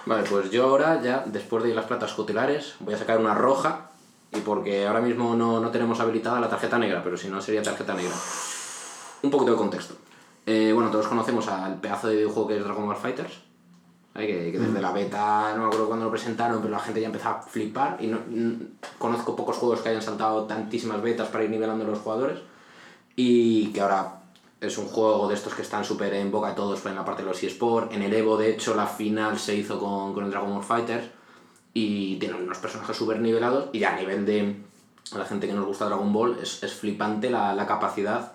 S1: vale, pues yo ahora ya, después de las platas cutelares, voy a sacar una roja y y porque ahora mismo no, no tenemos habilitada la tarjeta negra, pero si no sería tarjeta negra. Un poquito de contexto. Eh, bueno, todos conocemos al pedazo de videojuego que es Dragon Ball Fighters. ¿Vale? Que, que desde la beta, no me acuerdo cuándo lo presentaron, pero la gente ya empezó a flipar. Y no, conozco pocos juegos que hayan saltado tantísimas betas para ir nivelando los jugadores. Y que ahora es un juego de estos que están súper en boca de todos en la parte de los eSports. En el Evo, de hecho, la final se hizo con, con el Dragon Ball Fighters. Y tienen unos personajes súper nivelados. Y a nivel de a la gente que nos gusta Dragon Ball, es, es flipante la, la capacidad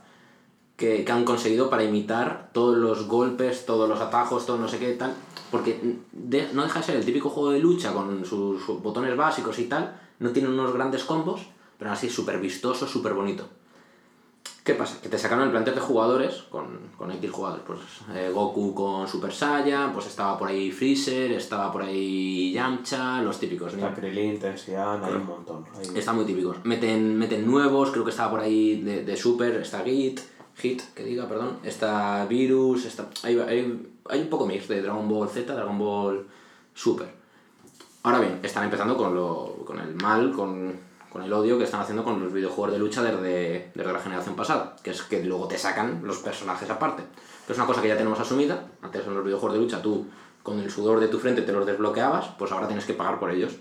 S1: que, que han conseguido para imitar todos los golpes, todos los atajos, todo no sé qué tal. Porque de- no deja de ser el típico juego de lucha con sus, sus botones básicos y tal. No tiene unos grandes combos, pero así súper vistoso, súper bonito. ¿Qué pasa? Que te sacaron el plantel de jugadores con, con X jugadores. Pues eh, Goku con Super Saiyan, pues estaba por ahí Freezer, estaba por ahí Yamcha, los típicos. ¿no?
S2: Está Krilin, Tensian, hay un montón. Hay-
S1: Están muy típicos. Meten, meten nuevos, creo que estaba por ahí de, de Super, está Git, Hit, que diga, perdón. Está Virus, está, hay, hay, hay un poco mix de Dragon Ball Z, Dragon Ball Super. Ahora bien, están empezando con, lo, con el mal, con, con el odio que están haciendo con los videojuegos de lucha desde, desde la generación pasada, que es que luego te sacan los personajes aparte. Pero es una cosa que ya tenemos asumida. Antes en los videojuegos de lucha tú con el sudor de tu frente te los desbloqueabas, pues ahora tienes que pagar por ellos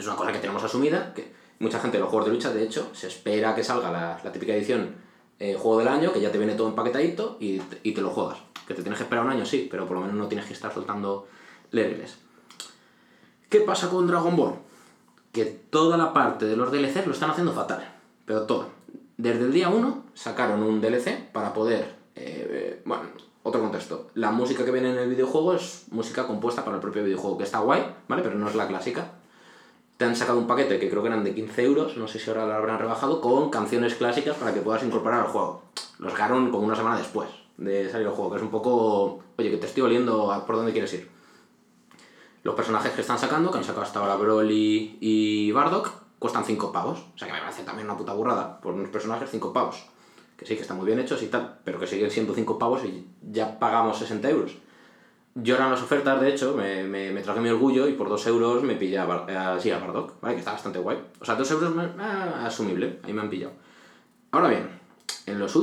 S1: es una cosa que tenemos asumida, que mucha gente en los juegos de lucha, de hecho, se espera que salga la, la típica edición eh, juego del año, que ya te viene todo empaquetadito y, y te lo juegas. Que te tienes que esperar un año, sí, pero por lo menos no tienes que estar soltando leveles. ¿Qué pasa con Dragon Ball? Que toda la parte de los DLCs lo están haciendo fatal, pero todo. Desde el día 1 sacaron un DLC para poder... eh, bueno, otro contexto. La música que viene en el videojuego es música compuesta para el propio videojuego, que está guay, ¿vale? Pero no es la clásica te han sacado un paquete que creo que eran de 15 euros, no sé si ahora lo habrán rebajado, con canciones clásicas para que puedas incorporar al juego. Los sacaron como una semana después de salir el juego, que es un poco, oye, que te estoy oliendo por dónde quieres ir. Los personajes que están sacando, que han sacado hasta ahora Broly y Bardock, cuestan 5 pavos. O sea que me parece también una puta burrada por unos personajes 5 pavos. Que sí, que están muy bien hechos y tal, pero que siguen siendo 5 pavos y ya pagamos 60 euros. En las ofertas, de hecho, me, me, traje mi orgullo y por 2 euros me pillé a, Bar- a- Bardock, ¿vale? Que está bastante guay. O sea, 2 euros ah, asumible, ahí me han pillado. Ahora bien, en los el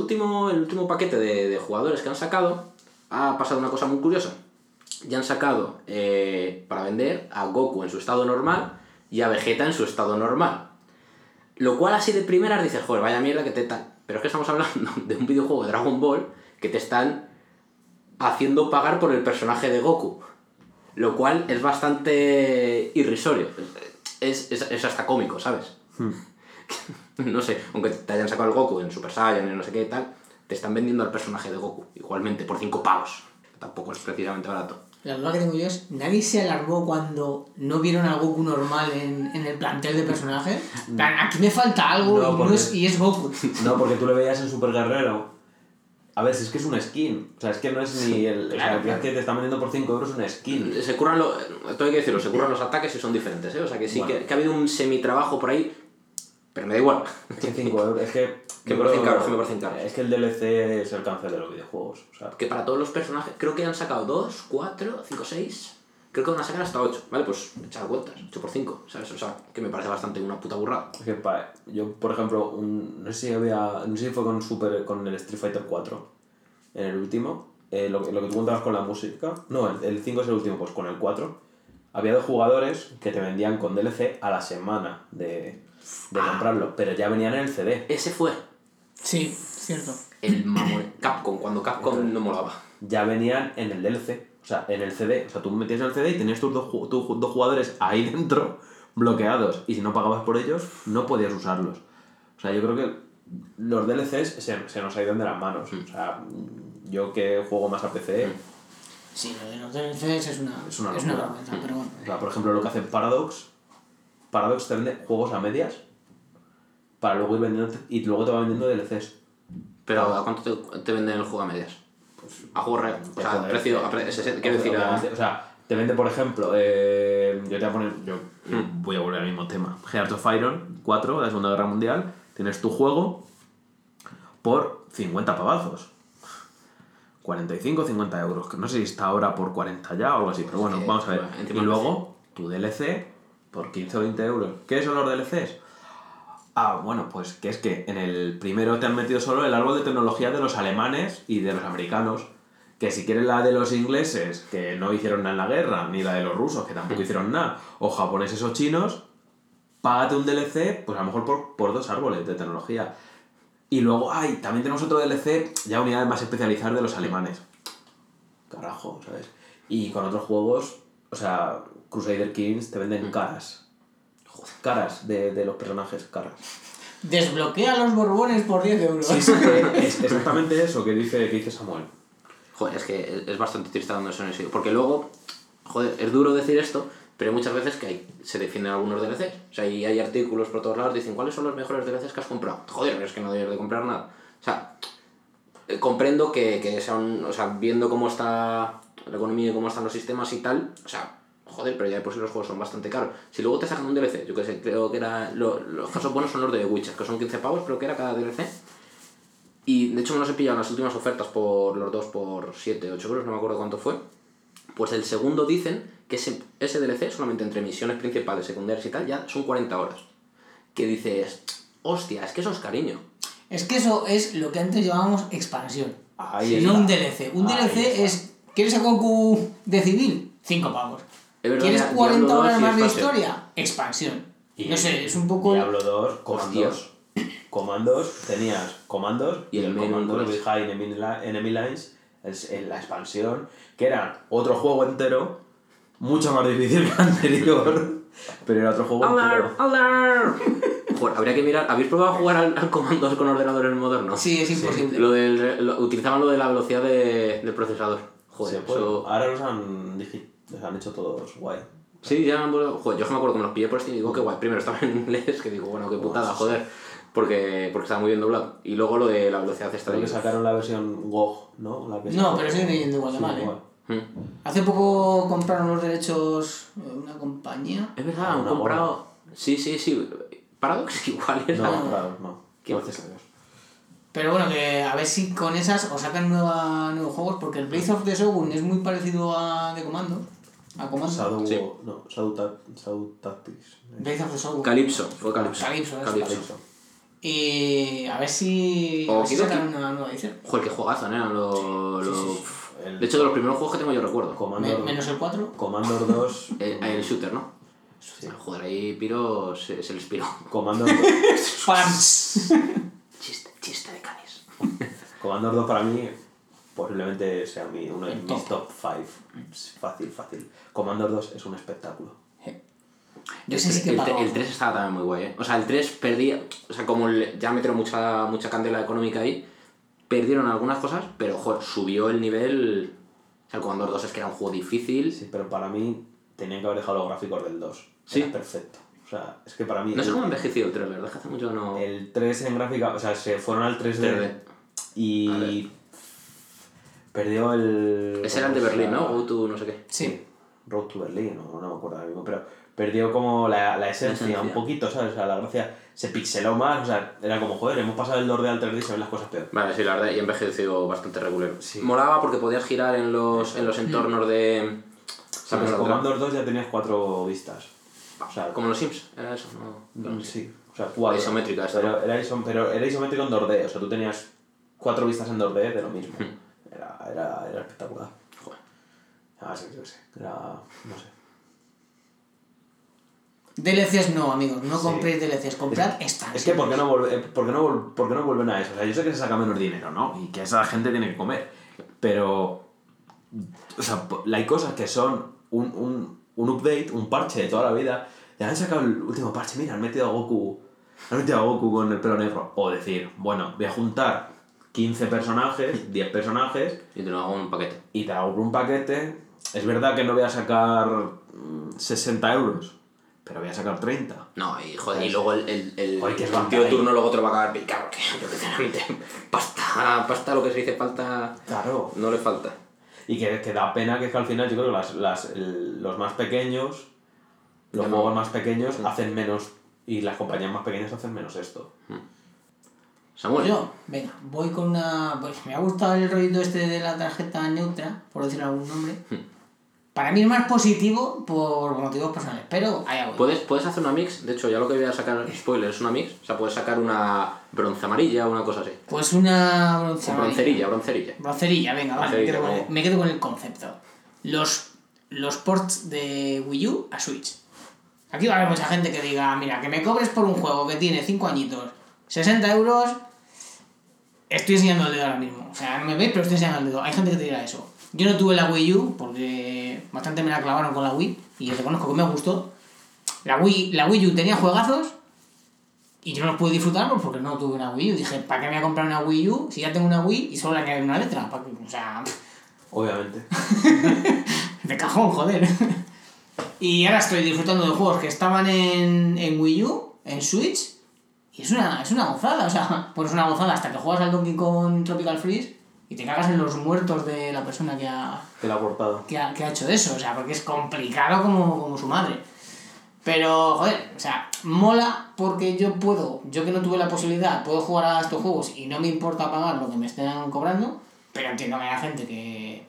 S1: último paquete de, de jugadores que han sacado, ha pasado una cosa muy curiosa. Ya han sacado eh, para vender a Goku en su estado normal y a Vegeta en su estado normal. Lo cual así de primeras dices, joder, vaya mierda que te tal. Pero es que estamos hablando de un videojuego de Dragon Ball que te están haciendo pagar por el personaje de Goku. Lo cual es bastante irrisorio. Es, es, es hasta cómico, ¿sabes? no sé, aunque te hayan sacado el Goku en Super Saiyan y no sé qué y tal, te están vendiendo al personaje de Goku, igualmente, por 5 pavos. Tampoco es precisamente barato.
S3: La duda que tengo yo es, ¿nadie se alarmó cuando no vieron al Goku normal en, en el plantel de personajes? En plan, Aquí me falta algo
S2: No,
S3: y, no
S2: porque-
S3: es, y es Goku.
S2: No, porque tú le veías en Super Guerrero. A ver, si es que es una skin. O sea, es que no es ni el. o
S1: Claro,
S2: sea,
S1: claro.
S2: que te están vendiendo por 5 euros una skin.
S1: Se curran lo, que decirlo, se curran los ataques y son diferentes, ¿eh? O sea que sí
S2: Bueno.
S1: que, que ha habido un semi-trabajo por ahí, pero me da igual.
S2: Es que 5 euros. Es que.
S1: Que me parecen caros, que me parecen caros.
S2: Es que el DLC es el cáncer de los videojuegos. O sea,
S1: Que para todos los personajes, creo que han sacado 2, 4, 5, 6. Creo que van a sacar hasta 8, ¿vale? Pues echar cuentas, 8 por 5, ¿sabes? O sea, que me parece bastante una puta burrada.
S2: es que pa- yo, por ejemplo, un, no sé si había. No sé si fue con Super. con el Street Fighter 4. En el último. eh, lo, que- lo que tú contabas con la música. No, el, el 5 es el último, pues con el 4. Había dos jugadores que te vendían con DLC a la semana de, de comprarlo, pero ya venían en el CD.
S1: Ese fue
S3: Sí, cierto.
S1: el mamón. Capcom, cuando Capcom no molaba.
S2: ya venían en el DLC, o sea, en el CD. O sea, tú metías en el CD y tenías tus dos, tus dos jugadores ahí dentro bloqueados. Y si no pagabas por ellos, no podías usarlos. O sea, yo creo que los DLCs se, se nos ha ido de las manos. O sea, yo que juego más a PC,
S3: Sí, lo de los DLCs es una,
S2: es una
S3: es una
S2: locura.
S3: vergüenza, pero bueno.
S2: O sea, por ejemplo, lo que hace Paradox, Paradox te vende juegos a medias para luego ir vendiendo y luego te va vendiendo DLCs.
S1: Pero ¿a cuánto te, te venden el juego a medias? a juego real. O sea,
S2: Joder,
S1: a precio.
S2: eh,
S1: a pre- ese- quiero decir, a-
S2: O sea, te vende, por ejemplo, eh, yo te voy a poner. Yo voy a volver al mismo tema. Heart of Iron 4 de la Segunda Guerra Mundial. Tienes tu juego por 50 pavazos. 45 50 euros. Que no sé si está ahora por 40 ya o algo así, pero bueno,
S1: Sí,
S2: vamos a ver.
S1: bueno,
S2: Y luego tu DLC por 15 o 20 euros. ¿Qué son los DLCs? Ah, bueno, pues que es que en el primero te han metido solo el árbol de tecnología de los alemanes y de los americanos. Que si quieres la de los ingleses, que no hicieron nada en la guerra, ni la de los rusos, que tampoco hicieron nada, o japoneses o chinos, págate un DLC, pues a lo mejor por, por dos árboles de tecnología. Y luego, ay, también tenemos otro DLC, ya unidades más especializadas de los alemanes. Carajo, ¿sabes? Y con otros juegos, o sea, Crusader Kings te venden caras. Caras de, de los personajes, caras.
S3: Desbloquea los borbones por 10 euros.
S2: Sí, sí, que es exactamente eso que dice, que dice Samuel.
S1: Joder, es que es- bastante triste dando eso en ese Porque luego, joder, es duro decir esto, pero hay muchas veces que hay, se defienden algunos DLCs. O sea, y hay artículos por todos lados dicen cuáles son los mejores DLCs que has comprado. Joder, es que no debes de comprar nada. O sea, eh, comprendo que, que sea un, o sea, viendo cómo está la economía y cómo están los sistemas y tal, o sea, joder, pero ya de por sí los juegos son bastante caros. Si luego te sacan un DLC, yo que sé, creo que era, lo- los casos buenos son los de Witcher, que son 15 pavos, creo que era cada DLC. Y de hecho me los he pillado en las últimas ofertas por los dos por 7, 8 euros, no me acuerdo cuánto fue. Pues el segundo dicen que ese, ese DLC, solamente entre misiones principales, secundarias y tal, ya son 40 horas. Que dices, hostia, es que eso es cariño.
S3: Es que eso es lo que antes llamábamos expansión.
S2: Ahí
S3: y no un DLC. Un
S2: Ahí
S3: DLC
S2: está.
S3: es. ¿Quieres a Goku de civil? 5 pavos.
S1: Verdad,
S3: ¿Quieres
S1: Diablo
S3: 40
S1: 2
S3: horas más de historia? Expansión.
S2: Y
S3: no sé, es un poco.
S2: Diablo 2, comandos. Comandos, tenías comandos
S1: Y
S2: y
S1: el
S2: comando. Behind Enemy, Li- Enemy Lines, es en la expansión, que era otro juego entero, mucho más difícil que el anterior, pero era otro juego entero.
S1: Joder, habría que mirar. ¿Habéis probado a jugar al, al comandos con ordenadores modernos?
S3: Sí, es imposible.
S1: Lo del, lo- utilizaban lo de la velocidad de- del procesador. Joder,
S2: Se puede.
S1: eso.
S2: Ahora los han, los han hecho todos guay.
S1: Sí, ya me han vuelto- Joder, yo me acuerdo que me los pillé por Steam y digo, qué guay. Primero estaba en inglés, que digo, bueno, qué putada, joder. Porque, porque estaba muy bien doblado. Y luego lo de la velocidad esta
S2: Creo que sacaron la versión GOG, ¿no? La que
S3: No, pero siguen yendo igual de
S2: Sí,
S3: mal, ¿eh?
S2: igual.
S1: Mm.
S3: Hace poco compraron los derechos eh, una compañía.
S1: Es verdad,
S2: Ah,
S1: han
S2: una
S1: comprado. Sí, sí, sí. Paradox igual era.
S2: No, claro, no.
S1: Qué
S2: Gracias a Dios.
S3: Pero bueno, que a ver si con esas os sacan nueva, nuevos juegos, porque el Blaze of the Shogun es muy parecido a The Commando. A Commando.
S2: Shadow,
S1: Sí.
S2: no, Shadow, Ta- Shadow Tactics.
S3: Blaze of the Shogun.
S1: Calypso, fue Calypso.
S3: Calypso, eso.
S2: Calypso.
S3: Y a ver si, a ver si sacan una nueva edición.
S1: Joder, qué juegazo, ¿no? Eran los-
S3: Sí, sí.
S2: El
S1: De hecho, de los primeros juegos que tengo yo recuerdo.
S3: Me-
S2: Commander,
S3: menos el 4.
S2: Commander 2.
S1: El, el shooter, ¿no? Joder, ahí Piro se, se les piró.
S2: Commander 2.
S3: ¡Pam!
S1: Chiste, chiste de canis.
S2: Commander 2 para mí posiblemente sea mi, uno de
S3: El
S2: mis
S3: top.
S2: top 5. Fácil, fácil. Commander 2 es un espectáculo.
S3: Yo sé sí que
S1: el, el 3 estaba también muy guay, ¿eh? O sea, el 3 perdía. O sea, como le- ya metieron mucha, mucha candela económica ahí, perdieron algunas cosas, pero joder, subió el nivel. O sea, el Commandor 2 es que era un juego difícil.
S2: Sí, pero para mí tenían que haber dejado los gráficos del 2.
S1: Sí.
S2: Era perfecto. O sea, es que para mí.
S1: No sé cómo ha envejecido el 3, la verdad es que hace mucho no.
S2: el 3 en gráfica, o sea, se fueron al 3D,
S1: 3D.
S2: y perdió el.
S1: Ese era el de
S2: ¿cómo se
S1: Berlín, ¿no? Go to no sé qué.
S3: Sí.
S2: Road to Berlin, no, no me acuerdo ahora mismo, pero perdió como la, la esencia,
S1: esencia.
S2: un poquito, ¿sabes? O sea, la gracia se pixeló más, o sea, era como, joder, hemos pasado del 2D al 3D y se ven las cosas peor.
S1: Vale, sí, la verdad, y envejeció bastante regular.
S2: Sí.
S1: Molaba porque podías girar en los, en los entornos de.
S2: Sí, pero en Commander 2 ya tenías cuatro vistas. O sea,
S1: Como los Sims, era eso, ¿no?
S2: mm, sí, o sea, cuatro.
S1: Isométrica esta,
S2: Pero era, iso- pero era isométrico en 2D, o sea, tú tenías cuatro vistas en 2D de lo mismo. Era, era, era espectacular.
S1: Joder.
S2: Ah, sí, yo sé, era, no sé.
S3: DLCs no, amigos. No
S2: Sí.
S3: compréis DLCs. Comprad expansiones.
S2: Es que ¿por qué, no volve- eh, por, qué no por qué no vuelven a eso? O sea, yo sé que se saca menos dinero, ¿no? Y que esa gente tiene que comer. Pero. O sea, hay cosas que son un, un, un update, un parche de toda la vida. Ya han sacado el último parche, mira, han metido a Goku. Han metido a Goku con el pelo negro. O decir, bueno, voy a juntar 15 personajes, 10 personajes,
S1: Y te lo hago un paquete.
S2: y te hago un paquete. Es verdad que no voy a sacar mm, 60 euros, pero voy a sacar 30.
S1: No, y joder, y luego el, el, el,
S2: Joder, que es
S1: el tío de
S2: ahí.
S1: turno luego te lo va a acabar picado, porque yo que sé, realmente pasta, pasta lo que se dice falta,
S2: Claro.
S1: no le falta.
S2: Y que, que da pena que es que al final yo creo que las, las, el- los más pequeños, los
S1: Ya no.
S2: juegos más pequeños hacen menos y las compañías más pequeñas hacen menos esto.
S1: Samuel,
S3: Yo, venga, voy con una. Pues me ha gustado el rollito este de la tarjeta neutra, por decir algún nombre. Para mí es más positivo por motivos personales, pero hay algo.
S1: Puedes, puedes hacer una mix, de hecho ya lo que voy a sacar, spoiler, es una mix, o sea, puedes sacar una bronce amarilla o una cosa así.
S3: Pues una bronce
S1: O broncerilla, broncerilla.
S3: Broncerilla, venga, vale, me
S1: Broncerilla,
S3: quedo, con el,
S1: como-
S3: me quedo con el concepto. Los, los ports de Wii U a Switch. Aquí va a haber mucha gente que diga, mira, que me cobres por un juego que tiene 5 añitos, 60 euros, estoy enseñando el dedo ahora mismo. O sea, no me veis, pero estoy enseñando el dedo. Hay gente que te dirá eso. Yo no tuve la Wii U porque bastante me la clavaron con la Wii y reconozco que me gustó. La Wii, la Wii U tenía juegazos y yo no los pude disfrutar porque no tuve una Wii U. Dije, ¿para qué me voy a comprar una Wii U si ya tengo una Wii y solo le añadir una letra? ¿Para? O sea,
S2: Obviamente.
S3: de cajón, joder. Y ahora estoy disfrutando de juegos que estaban en, en Wii U, en Switch, y es una, es una gozada. O sea, pues es una gozada hasta que juegas al Donkey Kong Tropical Freeze y te cagas en los muertos de la persona que ha,
S2: Te la
S3: que ha, que ha hecho eso, o sea, porque es complicado como, como su madre. Pero, joder, o sea, mola porque yo puedo, yo que no tuve la posibilidad, puedo jugar a estos juegos y no me importa pagar lo que me estén cobrando, pero entiendo que hay gente que,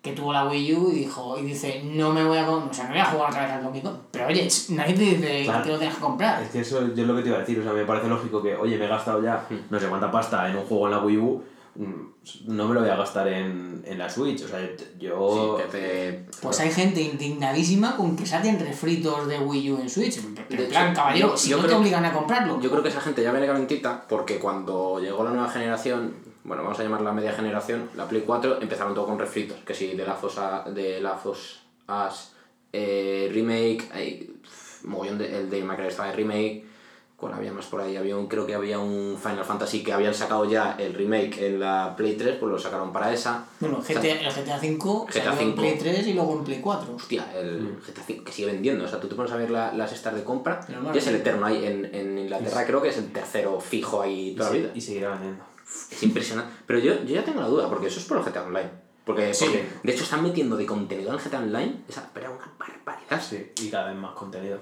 S3: que tuvo la Wii U y dijo, y dice, no me voy a, o sea, no voy a jugar otra vez al Donkey Kong. Pero oye, nadie te dice
S2: Claro.
S3: que lo tienes que comprar.
S2: Es que eso yo es lo que te iba a decir, o sea, me parece lógico que, oye, me he gastado ya no sé cuánta pasta en un juego en la Wii U, no me lo voy a gastar en, en la Switch, o sea, yo...
S1: Sí, que te...
S3: Pues hay gente indignadísima con que saquen refritos de Wii U en Switch. En
S1: De
S3: plan,
S1: hecho,
S3: caballero,
S1: yo-
S3: si
S1: yo
S3: no te obligan a comprarlo.
S1: Yo creo que esa gente ya viene calentita porque cuando llegó la nueva generación, bueno, vamos a llamarla media generación, la Play 4, empezaron todo con refritos, que si de la Fosa, de la Us eh, Remake, hay, pf, mogollón de, el de Minecraft estaba de Remake, ¿cuál había más por ahí? Había un, creo que había un Final Fantasy que habían sacado ya el remake en la Play 3, pues lo sacaron para esa.
S3: Bueno, GTA, el GTA V
S1: GTA
S3: salió en. Play 3 y luego en Play 4.
S1: Hostia, el GTA V que sigue vendiendo. O sea, tú te pones a ver la- las estas de compra y es el eterno ahí en, en Inglaterra, creo que es el tercero fijo ahí toda la vida.
S2: y seguirá vendiendo.
S1: Es impresionante. Pero yo, yo ya tengo la duda, porque eso es por el GTA Online. Porque,
S3: Sí.
S1: porque, de hecho están metiendo de contenido en GTA Online, esa, pero una barbaridad.
S2: Sí, y cada vez más contenido.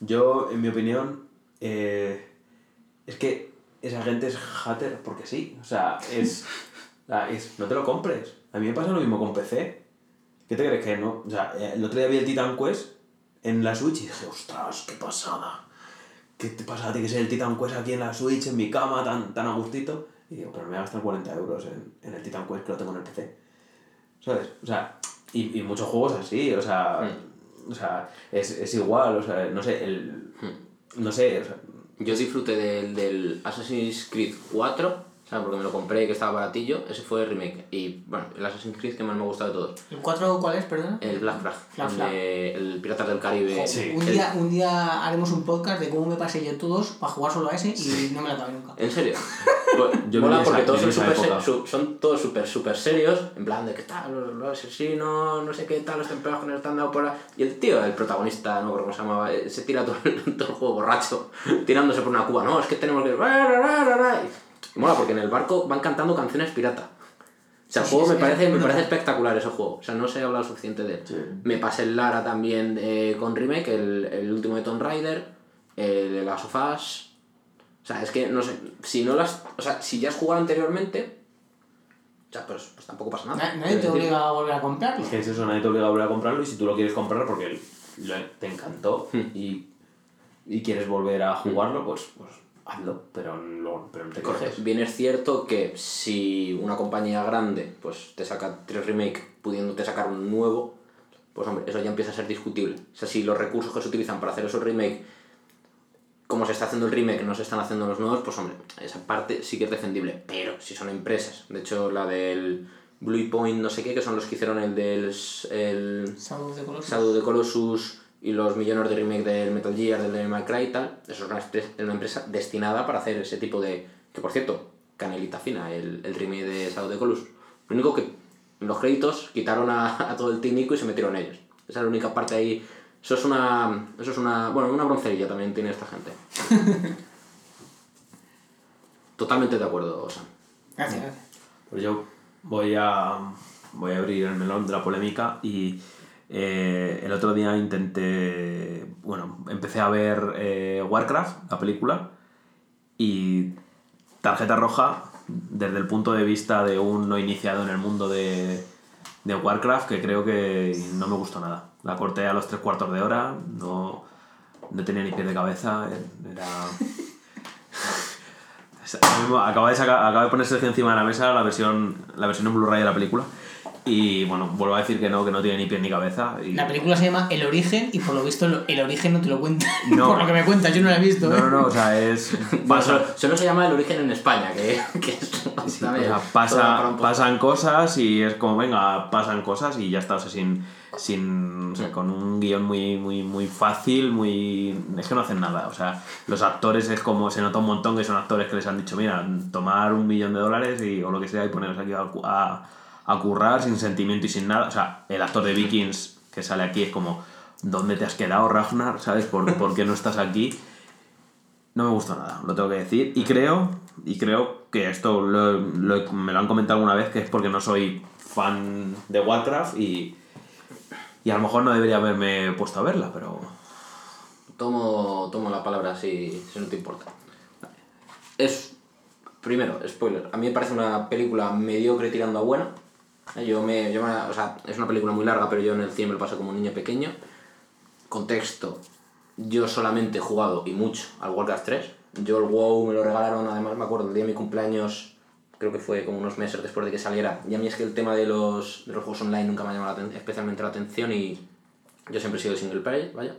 S2: Yo, en mi opinión, eh, es que esa gente es hater porque sí. O sea, es, sea, es. No te lo compres. A mí me pasa lo mismo con PC. ¿Qué te crees que no? O sea, eh, el otro día vi el Titan Quest en la Switch y dije, ostras, qué pasada. ¿Qué te pasa? Tiene que ser el Titan Quest aquí en la Switch, en mi cama, tan, tan a gustito. Y digo, pero me voy a gastar 40 euros en, en el Titan Quest que lo tengo en el PC. ¿Sabes? O sea, y, y muchos juegos así, o sea, o sea es, es igual, o sea, no sé, el. No sé, o sea,
S1: Yo disfruté del, del Assassin's Creed 4, ¿sabes? Porque me lo compré que estaba baratillo, ese fue el remake. Y bueno, el Assassin's Creed que más me ha gustado de todos.
S3: ¿El 4 cuál es, perdón?
S1: El Black Flag,
S3: Black
S1: el,
S3: Flag.
S1: el Piratas del Caribe.
S2: Sí.
S3: Un
S1: El-
S3: día, un día haremos un podcast de cómo me pasé yo todos para jugar solo a ese y no me lo acabé nunca.
S1: ¿En serio?
S2: Yo
S1: mola
S2: esa-
S1: porque todos son, súper su- son todos súper súper serios, en plan de que tal, los, los asesinos, no sé qué tal, los que nos están dando por ahí. Y el tío, el protagonista, no creo cómo se llamaba, eh, se tira todo, el- todo el juego borracho, tirándose por una cuba, no, es que tenemos que... Y mola porque en el barco van cantando canciones pirata. O sea, el juego
S3: sí,
S1: me
S3: sí,
S1: parece, me parece espectacular ese juego. O sea, no se ha hablado suficiente de él.
S2: Sí.
S1: Me pasé el Lara también eh, con Remake, el, el último de Tomb Raider, el de Last of Us. O sea, es que no sé, si no las. O sea, si ya has jugado anteriormente. O sea, pues, pues tampoco pasa nada.
S3: Na- Nadie te obliga a volver a comprarlo.
S2: que es eso, nadie te obliga a volver a comprarlo y si tú lo quieres comprar porque lo- te encantó y, y quieres volver a jugarlo, pues, pues hazlo, pero no, pero no te quejes.
S1: Bien es cierto que si una compañía grande pues te saca tres remake pudiéndote sacar un nuevo, pues hombre, eso ya empieza a ser discutible. O sea, si los recursos que se utilizan para hacer esos remake, como se está haciendo el remake, no se están haciendo los nuevos, pues hombre, esa parte sí que es defendible. Pero si son empresas, de hecho la del Blue Point no sé qué, que son los que hicieron el del el
S3: de.
S1: Shadow the Colossus y los millones de remake del Metal Gear, del Devil May Cry y tal, eso es una, empresa destinada para hacer ese tipo de... Que por cierto, canelita fina, el, el remake de Shadow of the Colossus. Lo único que en los créditos quitaron a, a todo el técnico y se metieron ellos. Esa es la única parte ahí. Eso es una... Eso es una... Bueno, una broncerilla también tiene esta gente. Totalmente de acuerdo, Sam.
S3: Gracias, gracias.
S2: Pues yo voy a, voy a abrir el melón de la polémica y eh, el otro día intenté, bueno, empecé a ver eh, Warcraft, la película, y tarjeta roja desde el punto de vista de un no iniciado en el mundo de, de Warcraft que creo que no me gustó nada. La corté a los tres cuartos de hora, no, no tenía ni pie de cabeza, era... Acaba de, sacar- acaba de ponerse encima de la mesa la versión, la versión en Blu-ray de la película. Y bueno, vuelvo a decir que no, que no tiene ni pie ni cabeza. Y...
S3: La película se llama El Origen y por lo visto el origen no te lo cuenta.
S2: No.
S3: por lo que me cuentas, yo no la he visto.
S2: No,
S3: ¿eh?
S2: no, no, o sea, es.
S1: Bueno, solo, solo se llama el origen en España, que, que es
S2: Sí, o sea, pasa, pasan cosas y es como, venga, pasan cosas y ya está, o sea, sin, sin, o sea, con un guion muy, muy, muy fácil, muy... Es que no hacen nada, o sea, los actores es como, se nota un montón que son actores que les han dicho, mira, tomar un millón de dólares y, o lo que sea y poneros aquí a, cu- a, a currar sin sentimiento y sin nada, o sea, el actor de Vikings que sale aquí es como, ¿dónde te has quedado, Ragnar? ¿Sabes? ¿Por, por qué no estás aquí? No me gustó nada, lo tengo que decir. Y creo, y creo que esto lo- lo- me lo han comentado alguna vez, que es porque no soy fan de Warcraft y, y a lo mejor no debería haberme puesto a verla, pero...
S1: Tomo, tomo la palabra si, si no te importa. Es, primero, spoiler, a mí me parece una película mediocre tirando a buena. Yo me, yo o sea, es una película muy larga, pero yo en el cine me lo paso como un niño pequeño. Contexto, yo solamente he jugado, y mucho, al Warcraft 3. Yo el WoW me lo regalaron, además me acuerdo, el día de mi cumpleaños, creo que fue como unos meses después de que saliera. Y a mí es que el tema de los, de juegos online nunca me ha llamado especialmente la atención y yo siempre he sido single player, vaya.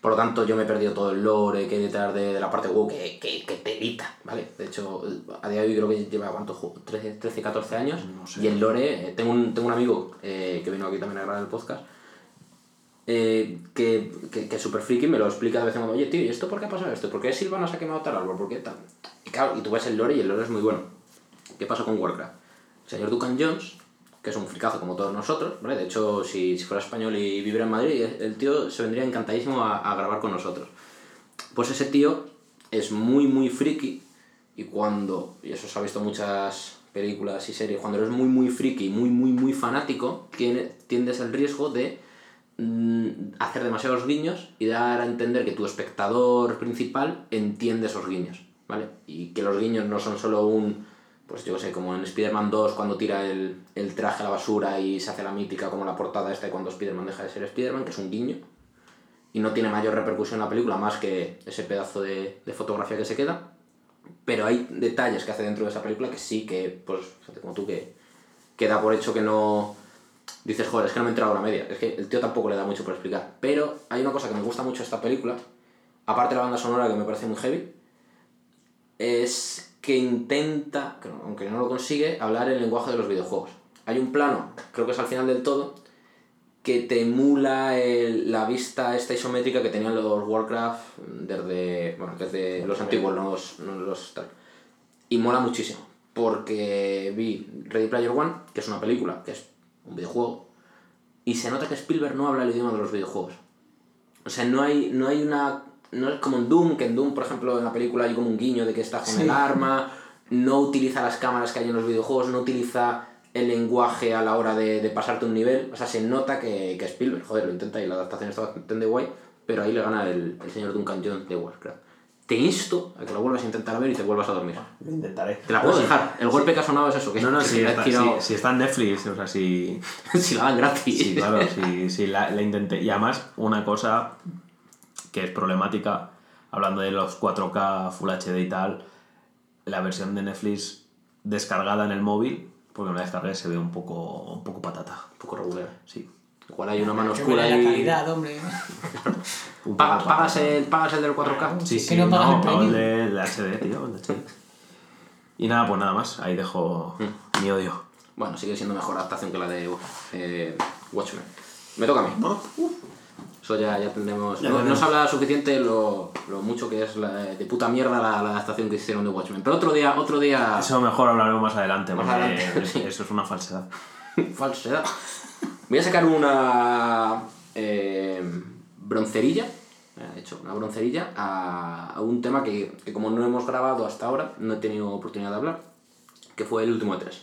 S1: Por lo tanto, yo me he perdido todo el lore que hay detrás de, de la parte WoW, que, que, que telita, ¿vale? De hecho, a día de hoy creo que lleva, ¿cuánto? juego? 13, 13 14 años. Y el lore, eh, tengo, un, tengo un amigo eh, que vino aquí también a grabar el podcast, eh, que, que, que es súper friki, me lo explica de vez en cuando, oye, tío, ¿y esto por qué ha pasado esto? ¿Por qué Silvanas ha quemado tal árbol? ¿Por qué tal? Y claro, y tú ves el lore y el lore es muy bueno. ¿Qué pasó con Warcraft? El señor Duncan Jones, es un fricazo como todos nosotros, ¿vale? De hecho, si, si fuera español y viviera en Madrid, el tío se vendría encantadísimo a, a grabar con nosotros. Pues ese tío es muy, muy friki y cuando, y eso se ha visto en muchas películas y series, cuando eres muy, muy friki muy, muy, muy fanático, tiendes al riesgo de mm, hacer demasiados guiños y dar a entender que tu espectador principal entiende esos guiños, ¿vale? Y que los guiños no son solo un, pues yo sé, como en Spider-Man 2 cuando tira el, el traje a la basura y se hace la mítica como la portada esta de cuando Spider-Man deja de ser Spider-Man, que es un guiño, y no tiene mayor repercusión en la película más que ese pedazo de, de fotografía que se queda. Pero hay detalles que hace dentro de esa película que sí que, pues, como tú, que queda por hecho que no... Dices, joder, es que no me he entrado a la media. Es que el tío tampoco le da mucho por explicar. Pero hay una cosa que me gusta mucho de esta película, aparte de la banda sonora que me parece muy heavy, es que intenta, aunque no lo consigue, hablar el lenguaje de los videojuegos. Hay un plano, creo que es al final del todo, que te emula la vista esta isométrica que tenían los Warcraft desde, bueno, desde los antiguos, no los, no los tal. Y mola muchísimo, porque vi Ready Player One, que es una película, que es un videojuego, y se nota que Spielberg no habla el idioma de los videojuegos. O sea, no hay, no hay una... No es como en Doom, que en Doom, por ejemplo, en la película hay como un guiño de que está con el arma, no utiliza las cámaras que hay en los videojuegos, no utiliza el lenguaje a la hora de, de pasarte un nivel. O sea, se nota que, que Spielberg, joder, lo intenta y la adaptación está bastante guay, pero ahí le gana el, el señor Duncan Jones de Warcraft. Te insto a que lo vuelvas a intentar ver y te vuelvas a dormir.
S2: Lo intentaré.
S1: Te la puedo dejar. El golpe que ha sonado es eso. Que
S2: No, no,
S1: que
S2: si está,
S1: tirado-
S2: si- si está en Netflix, o sea, si...
S1: si la dan gratis.
S2: Sí, claro, sí, sí, la, la intenté. Y además, una cosa que es problemática, hablando de los 4K Full HD y tal, la versión de Netflix descargada en el móvil, porque una descarga se ve un poco, un poco patata.
S1: Un poco regular.
S2: Sí.
S1: Igual hay una mano
S3: Que
S1: oscura
S3: huele la
S1: ahí.
S3: calidad, hombre.
S2: Un
S1: pagas, el, pagas el del 4K.
S2: Sí,
S3: que
S2: sí,
S3: no
S2: no,
S3: pagas el
S2: el
S3: premium.
S2: de, el de HD, tío, el HD. Y nada, pues nada más, ahí dejo
S1: Mm.
S2: mi odio.
S1: Bueno, sigue siendo mejor adaptación que la de eh, Watchmen. Me toca a mí. Eso ya, ya tendremos.
S2: Ya
S1: no, se habla suficiente lo, lo mucho que es la- de puta mierda la, la adaptación que hicieron de Watchmen. Pero otro día, otro día.
S2: Eso mejor hablaremos más adelante,
S1: Más
S2: porque
S1: adelante, sí.
S2: eso es una falsedad.
S1: Falsedad. Voy a sacar una eh, broncerilla. He hecho una broncerilla a, a un tema que, que como no hemos grabado hasta ahora, no he tenido oportunidad de hablar, que fue el último de tres.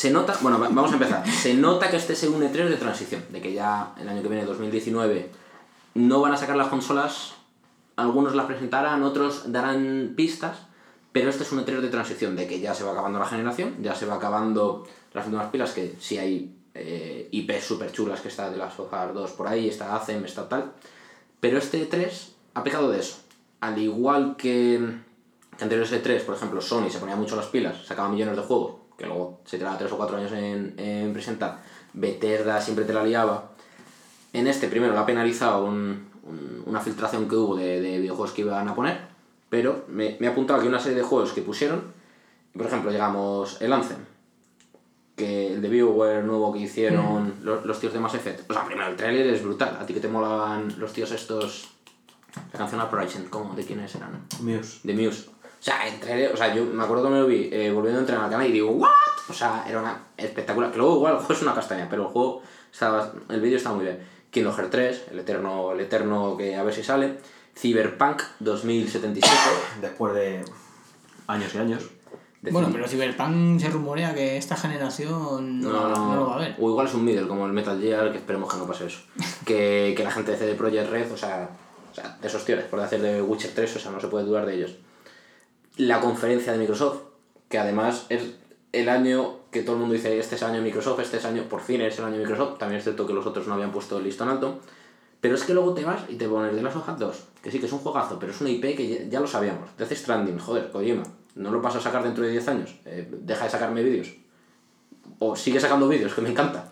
S1: Se nota, bueno, va- vamos a empezar. Se nota que este es un E3 de transición, de que ya el año que viene, 2019, no van a sacar las consolas, algunos las presentarán, otros darán pistas, Pero este es un E3 de transición, de que ya se va acabando la generación, ya se va acabando las últimas pilas, que sí hay eh, IPs súper chulas, que está de las Us 2 por ahí, está ACEM, está tal. Pero este E3 ha pecado de eso. Al igual que anteriores E3, por ejemplo, Sony se ponía mucho las pilas, sacaba millones de juegos, que luego se tiraba 3 o 4 años en, en presentar. Bethesda siempre te la liaba. En este, primero, lo ha penalizado un- un- una filtración que hubo de, de videojuegos que iban a poner, pero me, me he apuntado aquí una serie de juegos que pusieron. Por ejemplo, llegamos el Anthem, que el de BioWare nuevo que hicieron los, los tíos de Mass Effect. O sea, primero, el tráiler es brutal. A ti que te molaban los tíos estos... La canción Uprising, ¿cómo? ¿De quiénes eran?
S2: Muse.
S1: de Muse. O sea, trailer, o sea, yo me acuerdo que me lo vi eh, volviendo a entrenar al canal y digo, ¿what? O sea, era una espectacular. Que luego igual el juego es una castaña, pero el juego estaba, el vídeo está muy bien. Kingdom Hearts 3, el eterno, el eterno que a ver si sale. Cyberpunk 2077.
S2: Después de años y años.
S1: de
S3: Bueno, pero Cyberpunk se rumorea que esta generación no, no lo va a ver.
S1: O igual es un middle, como el Metal Gear, que esperemos que no pase eso. que, que la gente de CD Projekt Red, o sea, o sea, de esos tíos, por hacer de Witcher 3, o sea, no se puede dudar de ellos. La conferencia de Microsoft, que además es el año que todo el mundo dice, este es el año Microsoft, este es año, por fin es el año Microsoft, también es cierto que los otros no habían puesto el listón alto, pero es que luego te vas y te pones de las hojas 2, que sí que es un juegazo, pero es una IP que ya, ya lo sabíamos. Death Stranding, joder, Kojima, no lo vas a sacar dentro de 10 años, eh, deja de sacarme vídeos o sigue sacando vídeos, que me encanta.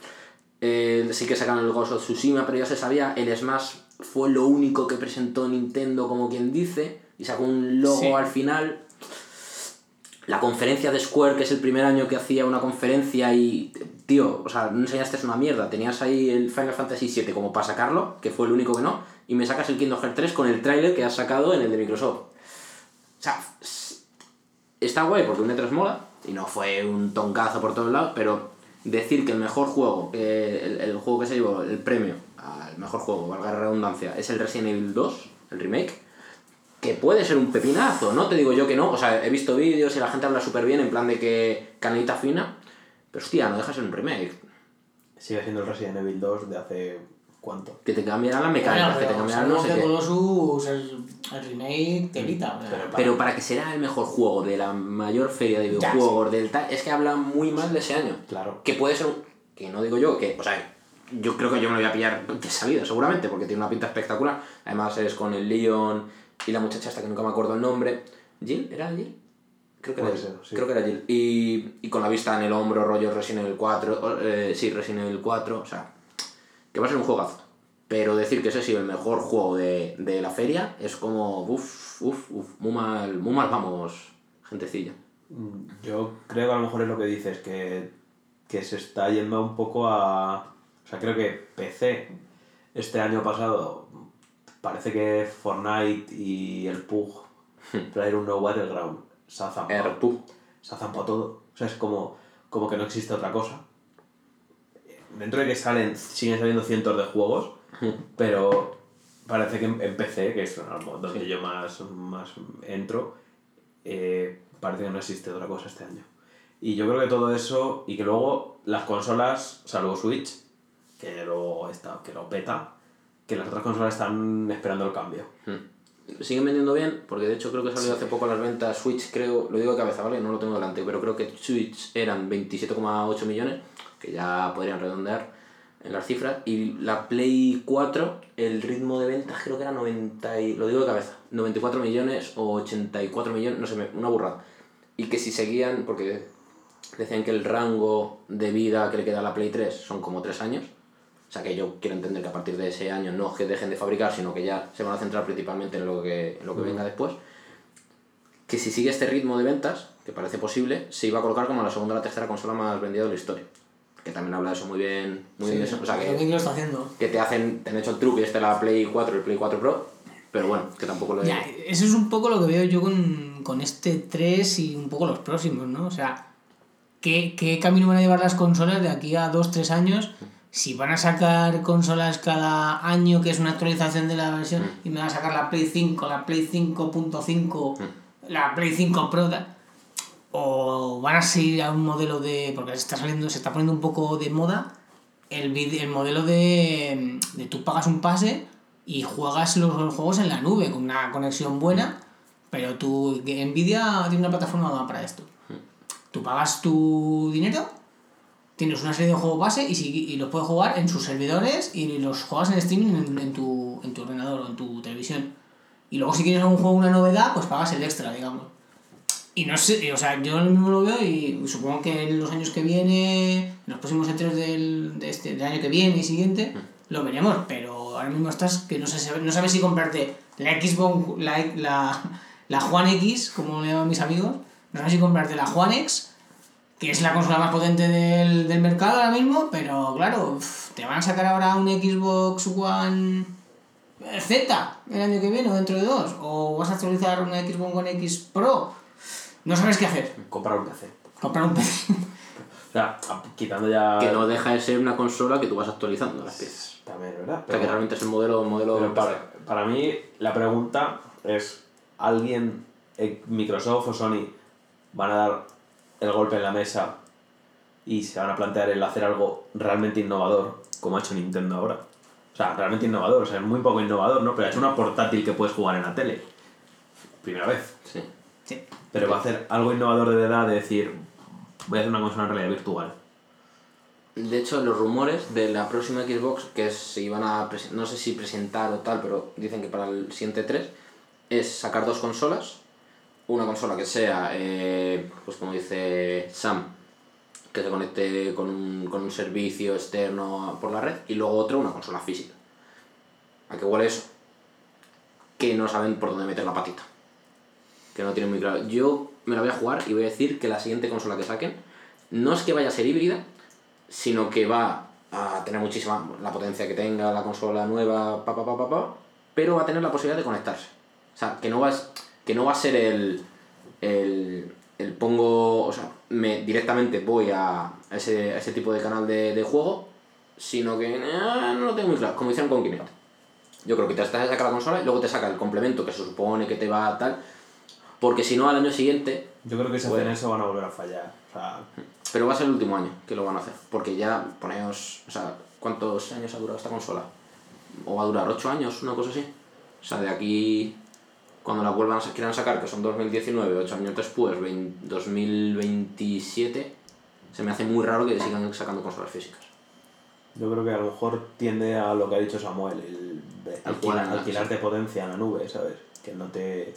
S1: Eh, sí que el Ghost of Tsushima, pero ya se sabía, el Smash fue lo único que presentó Nintendo, como quien dice, y sacó un logo
S3: Sí.
S1: al final. La conferencia de Square, que es el primer año que hacía una conferencia y, tío, o sea, no enseñaste una mierda. Tenías ahí el Final Fantasy VII como para sacarlo, que fue el único que no, y me sacas el Kingdom Hearts 3 con el tráiler que has sacado en el de Microsoft. O sea, está guay porque un E3 mola, y no fue un toncazo por todos lados, pero decir que el mejor juego, que el, el juego que se llevó el premio al mejor juego, valga la redundancia, es el Resident Evil 2, el remake, que puede ser un pepinazo, no te digo yo que no, o sea, he visto vídeos y la gente habla súper bien en plan de que canelita fina, pero hostia, no dejas en un remake,
S2: Sigue siendo el Resident Evil 2 de hace. ¿Cuánto?
S1: que te cambiarán las mecánicas,
S3: Bueno,
S1: que te
S3: pero
S1: cambiarán no sé qué.
S3: Colossus, el, el remake, telita. o sea,
S2: Pero
S1: Pero para que será el mejor juego de la mayor feria de
S3: Ya,
S1: videojuegos del tal, es que habla muy mal de ese año.
S2: Claro.
S1: Que puede ser un. Que no digo yo, que. O sea, yo creo que yo me lo voy a pillar de salida, seguramente, porque tiene una pinta espectacular. Además es con el Leon y la muchacha esta que nunca me acuerdo el nombre. ¿Jill? ¿Era Jill? Creo que era Jill.
S2: ser, sí.
S1: Creo que era Jill. Y, y con la vista en el hombro, rollo Resident Evil 4. o, eh, sí, Resident Evil 4. O sea, que va a ser un juegazo. Pero decir que ese ha sido el mejor juego de, de la feria es como. Uff, uff, uff. Muy mal, muy mal vamos, gentecilla.
S2: Mm, Yo creo que a lo mejor es lo que dices, que, que se está yendo un poco a... O sea, creo que PC este año pasado parece que Fortnite y el PUG traer un nuevo Battleground se ha zampado, se ha zampado todo. O sea, es como, como que no existe otra cosa. Dentro de que salen, siguen saliendo cientos de juegos, pero parece que en, PC, que es donde yo más, más entro, eh, parece que no existe otra cosa este año. Y yo creo que todo eso, y que luego las consolas, salvo Switch, que luego está, que lo peta, que las otras consolas están esperando el cambio.
S1: Mm. Siguen vendiendo bien, porque de hecho creo que salió hace poco las ventas Switch, creo, lo digo de cabeza, ¿vale? No lo tengo delante, pero creo que Switch eran 27,8 millones, que ya podrían redondear en las cifras, y la Play 4, el ritmo de ventas creo que era 90, y, lo digo de cabeza, 94 millones o 84 millones, no sé, una burrada. Y que si seguían, porque decían que el rango de vida que le queda a la Play 3 son como 3 años, o sea que yo quiero entender que a partir de ese año no que dejen de fabricar, sino que ya se van a centrar principalmente en lo que, en lo que venga después. Que si sigue este ritmo de ventas, que parece posible, se iba a colocar como la segunda o la tercera consola más vendida de la historia. Que también habla de eso muy bien, muy bien de eso. O sea que,
S3: lo está haciendo.
S1: que te hacen, te han hecho el truco y este la Play 4 y el Play 4 Pro, pero bueno, que tampoco lo
S3: Ya, eso es un poco lo que veo yo con, con este 3 y un poco los próximos, ¿no? O sea, ¿qué, qué camino van a llevar las consolas de aquí a 2-3 años? Si van a sacar consolas cada año, que es una actualización de la versión, y me van a sacar la Play 5, la Play 5.5, la Play 5 Pro, o van a seguir a un modelo de. porque se está saliendo, se está poniendo un poco de moda el, el modelo de, de tú pagas un pase y juegas los, los juegos en la nube con una conexión buena Pero tu Nvidia tiene una plataforma para esto. Tú pagas tu dinero, tienes una serie de juegos base y, si, y los puedes jugar en sus servidores y los juegas en streaming en, en tu, en tu ordenador o en tu televisión. Y luego si quieres algún juego, una novedad, pues pagas el extra, digamos. Y no sé, o sea, yo lo mismo lo veo y supongo que en los años que viene, en los próximos E3 del, de este, del año que viene y siguiente, lo veremos, pero ahora mismo estás que no, sé, no sabes si comprarte la Xbox, la, la, la One X, como le llaman mis amigos, no sabes si comprarte la One X, que es la consola más potente del, del mercado ahora mismo, pero claro, te van a sacar ahora un Xbox One Z el año que viene o dentro de dos, o vas a actualizar una Xbox One X Pro, no sabes qué hacer.
S2: Comprar un PC.
S3: Comprar un PC.
S2: O sea, quitando ya.
S1: Que no deja de ser una consola que tú vas actualizando las piezas.
S2: También, ¿verdad?
S1: O sea, que realmente es el modelo... modelo
S2: Pero para, para mí, la pregunta es: ¿alguien, eh, Microsoft o Sony, van a dar el golpe en la mesa y se van a plantear el hacer algo realmente innovador, como ha hecho Nintendo ahora? O sea, realmente innovador, o sea, es muy poco innovador, ¿no? Pero ha hecho una portátil que puedes jugar en la tele. Primera vez.
S1: Sí.
S3: Sí.
S2: Pero va a hacer algo innovador de verdad de decir, voy a hacer una consola en realidad virtual.
S1: De hecho, los rumores de la próxima Xbox, que se iban a, no sé si presentar o tal, pero dicen que para el siguiente 3, es sacar dos consolas. Una consola que sea, eh, pues como dice Sam, que se conecte con un, con un servicio externo por la red, y luego otra, una consola física. ¿A qué huele eso? Que no saben por dónde meter la patita. Que no tienen muy claro. Yo me la voy a jugar y voy a decir que la siguiente consola que saquen no es que vaya a ser híbrida, sino que va a tener muchísima la potencia que tenga la consola nueva, pa, pa, pa, pa, pa, pero va a tener la posibilidad de conectarse. O sea, que no va a, que no va a ser el, el, el pongo, o sea, me directamente voy a ese, a ese tipo de canal de, de juego, sino que eh, no lo tengo muy claro, como hicieron con Kinect. Yo creo que te estás saca la consola y luego te saca el complemento que se supone que te va a tal, porque si no al año siguiente
S2: Yo creo que si
S1: Bueno.
S2: hacen eso van a volver a fallar. O sea,
S1: Pero va a ser el último año que lo van a hacer. Porque ya, poneos. O sea, ¿cuántos años ha durado esta consola? ¿O va a durar? ¿8 años? Una cosa así. O sea, de aquí. Cuando la vuelvan a sa- quieran sacar, que son 2019, 8 años después, 20 2027, se me hace muy raro que sigan sacando consolas físicas.
S2: yo creo que a lo mejor tiende a lo que ha dicho Samuel, el alquilar, alquilarte potencia en la nube, ¿sabes? Que no te,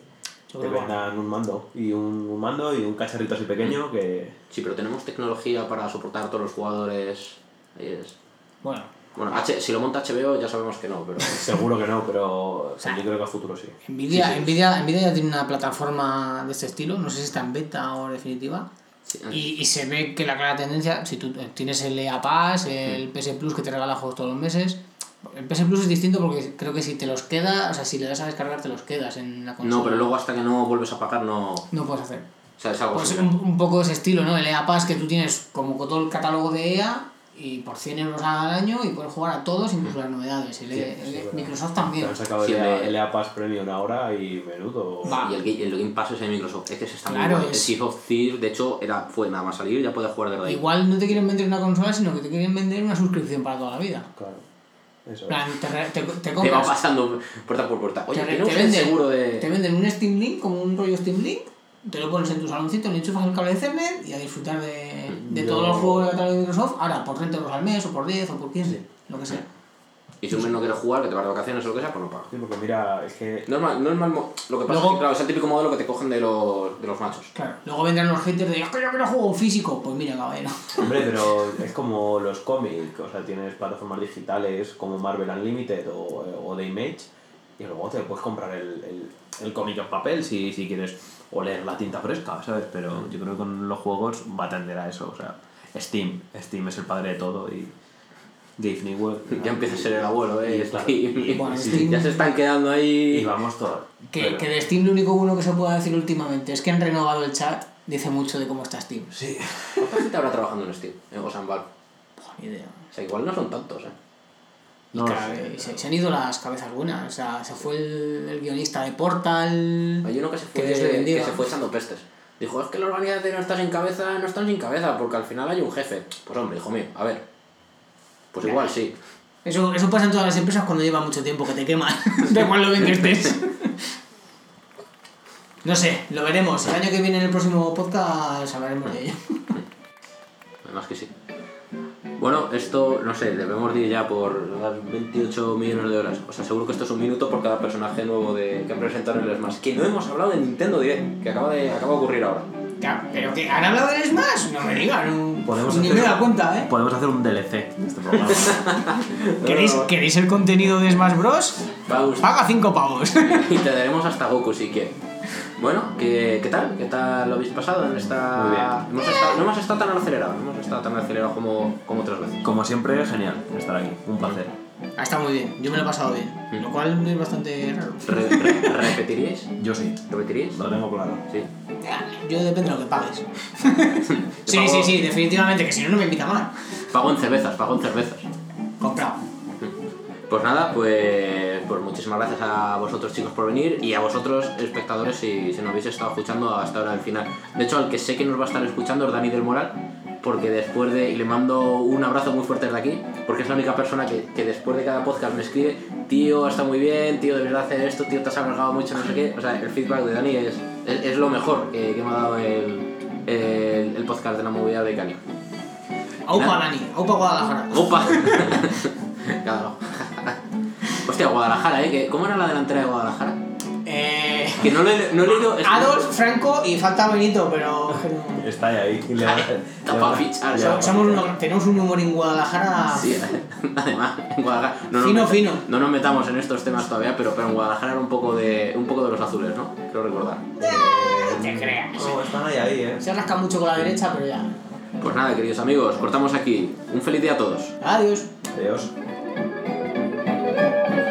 S2: te vendan un mando y un, un mando y un cacharrito así pequeño que...
S1: Sí, pero tenemos tecnología para soportar a todos los jugadores. Ahí es.
S3: Bueno,
S1: Bueno, H- si lo monta HBO ya sabemos que no, pero.
S2: Seguro que no, pero
S3: sea,
S2: yo creo que a futuro sí.
S3: Nvidia,
S1: Sí, sí.
S3: Nvidia, Nvidia ya tiene una plataforma de este estilo, no sé si está en beta o definitiva.
S1: Sí,
S3: Y, y se ve que la clara tendencia, si tú tienes el EA Pass, el PS Plus que te regala juegos todos los meses, el PS Plus es distinto porque creo que si te los quedas, o sea, si le das a descargar te los quedas en la consola.
S1: No, pero luego hasta que no vuelves a pagar no.
S3: No puedes hacer.
S1: O sea, es algo
S3: Pues un, un poco ese estilo, ¿no? El EA Pass que tú tienes como todo el catálogo de EA y por 100 euros al año y puedes jugar a todos, incluso las novedades. El, el-
S2: sí, verdad.
S3: Microsoft también.
S2: han sacado
S1: Sí,
S2: el, EA,
S1: el-
S2: el EA Pass Premium ahora y menudo...
S3: Va.
S1: Y el, Ga- el Game Pass es de Microsoft. Es que se está
S3: Claro,
S1: muy guay. El
S3: es-
S1: Sea of Thieves, de hecho, era, fue nada más salir, ya puedes jugar de ahí.
S3: Igual no te quieren vender una consola, sino que te quieren vender una suscripción para toda la vida.
S2: Claro. Eso
S3: plan, te, re- te, te
S1: Te va pasando puerta por puerta. Oye,
S3: te, venden un Steam Link, como un rollo Steam Link, te lo pones en tu saloncito, le enchufas el cable de Ethernet y a disfrutar de, de
S2: Yo-
S3: todos los juegos de catálogo de Microsoft, ahora por 30 euros al mes, o por 10, o por 15, lo que sea.
S1: Y si un mes no quieres jugar, que te vas de vacaciones o lo que sea, pues no pagas.
S2: Sí, porque mira, es que...
S1: Normal, normal, lo que pasa
S3: Luego-
S1: es que, claro, es el típico modelo que te cogen de los, de los machos.
S3: Claro. Luego vendrán los haters de, es que yo quiero juego físico. Pues mira, caballero.
S2: Hombre, pero es como los cómics, o sea, tienes plataformas digitales como Marvel Unlimited o, o The Image y luego te puedes comprar el, el, el cómic en papel si, si quieres o leer la tinta fresca, ¿sabes? Pero yo creo que con los juegos va a tender a eso, o sea, Steam, Steam es el padre de todo y Dave Newell...
S1: Ya empieza a ser el abuelo, ¿eh?
S2: Claro, y-
S3: Bueno, Steam-
S1: Ya se están quedando ahí...
S2: y vamos todos.
S3: Que,
S2: pero-
S3: que de Steam lo único bueno que se pueda decir últimamente es que han renovado el chat. Dice mucho de cómo está Steam.
S2: Sí.
S1: ¿Cuánta gente habrá trabajando en Steam? En Osan Valve.
S3: Buah, ni idea.
S1: O sea, igual no son tantos, ¿eh?
S3: Y
S2: No
S3: vez- se, se han ido las cabezas buenas. O sea, se fue el, el guionista de Portal.
S1: Hay uno que se fue,
S3: Que
S1: se fue echando pestes. Dijo, es que vanidades de no están sin cabeza, no están sin cabeza, porque al final hay un jefe. Pues hombre, hijo mío, a ver. Pues igual sí.
S3: Eso, eso pasa en todas las empresas cuando lleva mucho tiempo que te queman. de cuál lo bien que estés. No sé, lo veremos. El año que viene en el próximo podcast hablaremos de ello.
S1: Además que sí. Bueno, esto, no sé, debemos ir ya por las 28 millones de horas. O sea, seguro que esto es un minuto por cada personaje nuevo de, que han presentado en el Smash. Que no hemos hablado de Nintendo Direct, que acaba de, acaba de ocurrir ahora.
S3: Ya, pero que han hablado del Smash, no me digan.
S2: Podemos
S3: Ni
S2: hacer-
S3: me da cuenta, ¿eh?
S2: Podemos hacer un DLC de este programa.
S3: ¿Queréis, ¿Queréis el contenido de Smash Bros?
S1: Gustar.
S3: Paga 5 pavos.
S1: y te daremos hasta Goku si quieres. Bueno, ¿qué, ¿qué tal? ¿Qué tal lo habéis pasado en esta...?
S2: Muy bien.
S1: Hemos estado- no hemos estado tan acelerados, no hemos estado tan acelerados como, como otras veces.
S2: Como siempre, genial estar aquí. Un placer.
S3: Ha estado muy bien, yo me lo he pasado bien.
S1: Mm.
S3: Lo cual es bastante raro.
S1: Re- re- ¿Repetiríais?
S2: Yo sí.
S1: ¿Repetiríais?
S2: Lo tengo claro.
S1: Sí.
S3: Yo depende de lo que pagues. sí, sí, sí, definitivamente, que si no, no me invita más.
S1: Pago en cervezas, pago en cervezas.
S3: Comprado.
S1: Pues nada, pues, pues muchísimas gracias a vosotros chicos por venir y a vosotros espectadores si, si nos habéis estado escuchando hasta ahora del final. De hecho, al que sé que nos va a estar escuchando es Dani del Moral, porque después de... y le mando un abrazo muy fuerte desde aquí, porque es la única persona que, que después de cada podcast me escribe, tío, está muy bien, tío, de verdad hacer esto, tío, te has alargado mucho, no sé qué. O sea, el feedback de Dani es, es, es lo mejor que, que me ha dado el, el, el podcast de la movilidad de Cani.
S3: Aupa. Dani, Aupa Guadalajara.
S1: ¡Opa! Cada uno. Hostia, Guadalajara, ¿eh? Que- ¿Cómo era la delantera de Guadalajara?
S3: Eh,
S1: Que no, le, no he leído...
S3: Adolf, Franco y falta Benito, pero. no-
S2: Está ahí. Y le va-
S1: Está
S2: le va-
S1: fichar,
S2: le va-
S3: Somos uno- tenemos un humor en Guadalajara.
S1: Sí, además, en Guadalajara... No nos
S3: Fino,
S1: met-
S3: fino.
S1: No nos metamos en estos temas todavía, pero, pero en Guadalajara era un poco de, un poco de los azules, ¿no? Creo recordar.
S3: te creas.
S2: No, están ahí, ahí, eh.
S3: Se rasca mucho con la derecha, pero ya.
S1: Pues nada, queridos amigos, cortamos aquí. Un feliz día a todos.
S3: Adiós.
S2: Adiós. Thank you.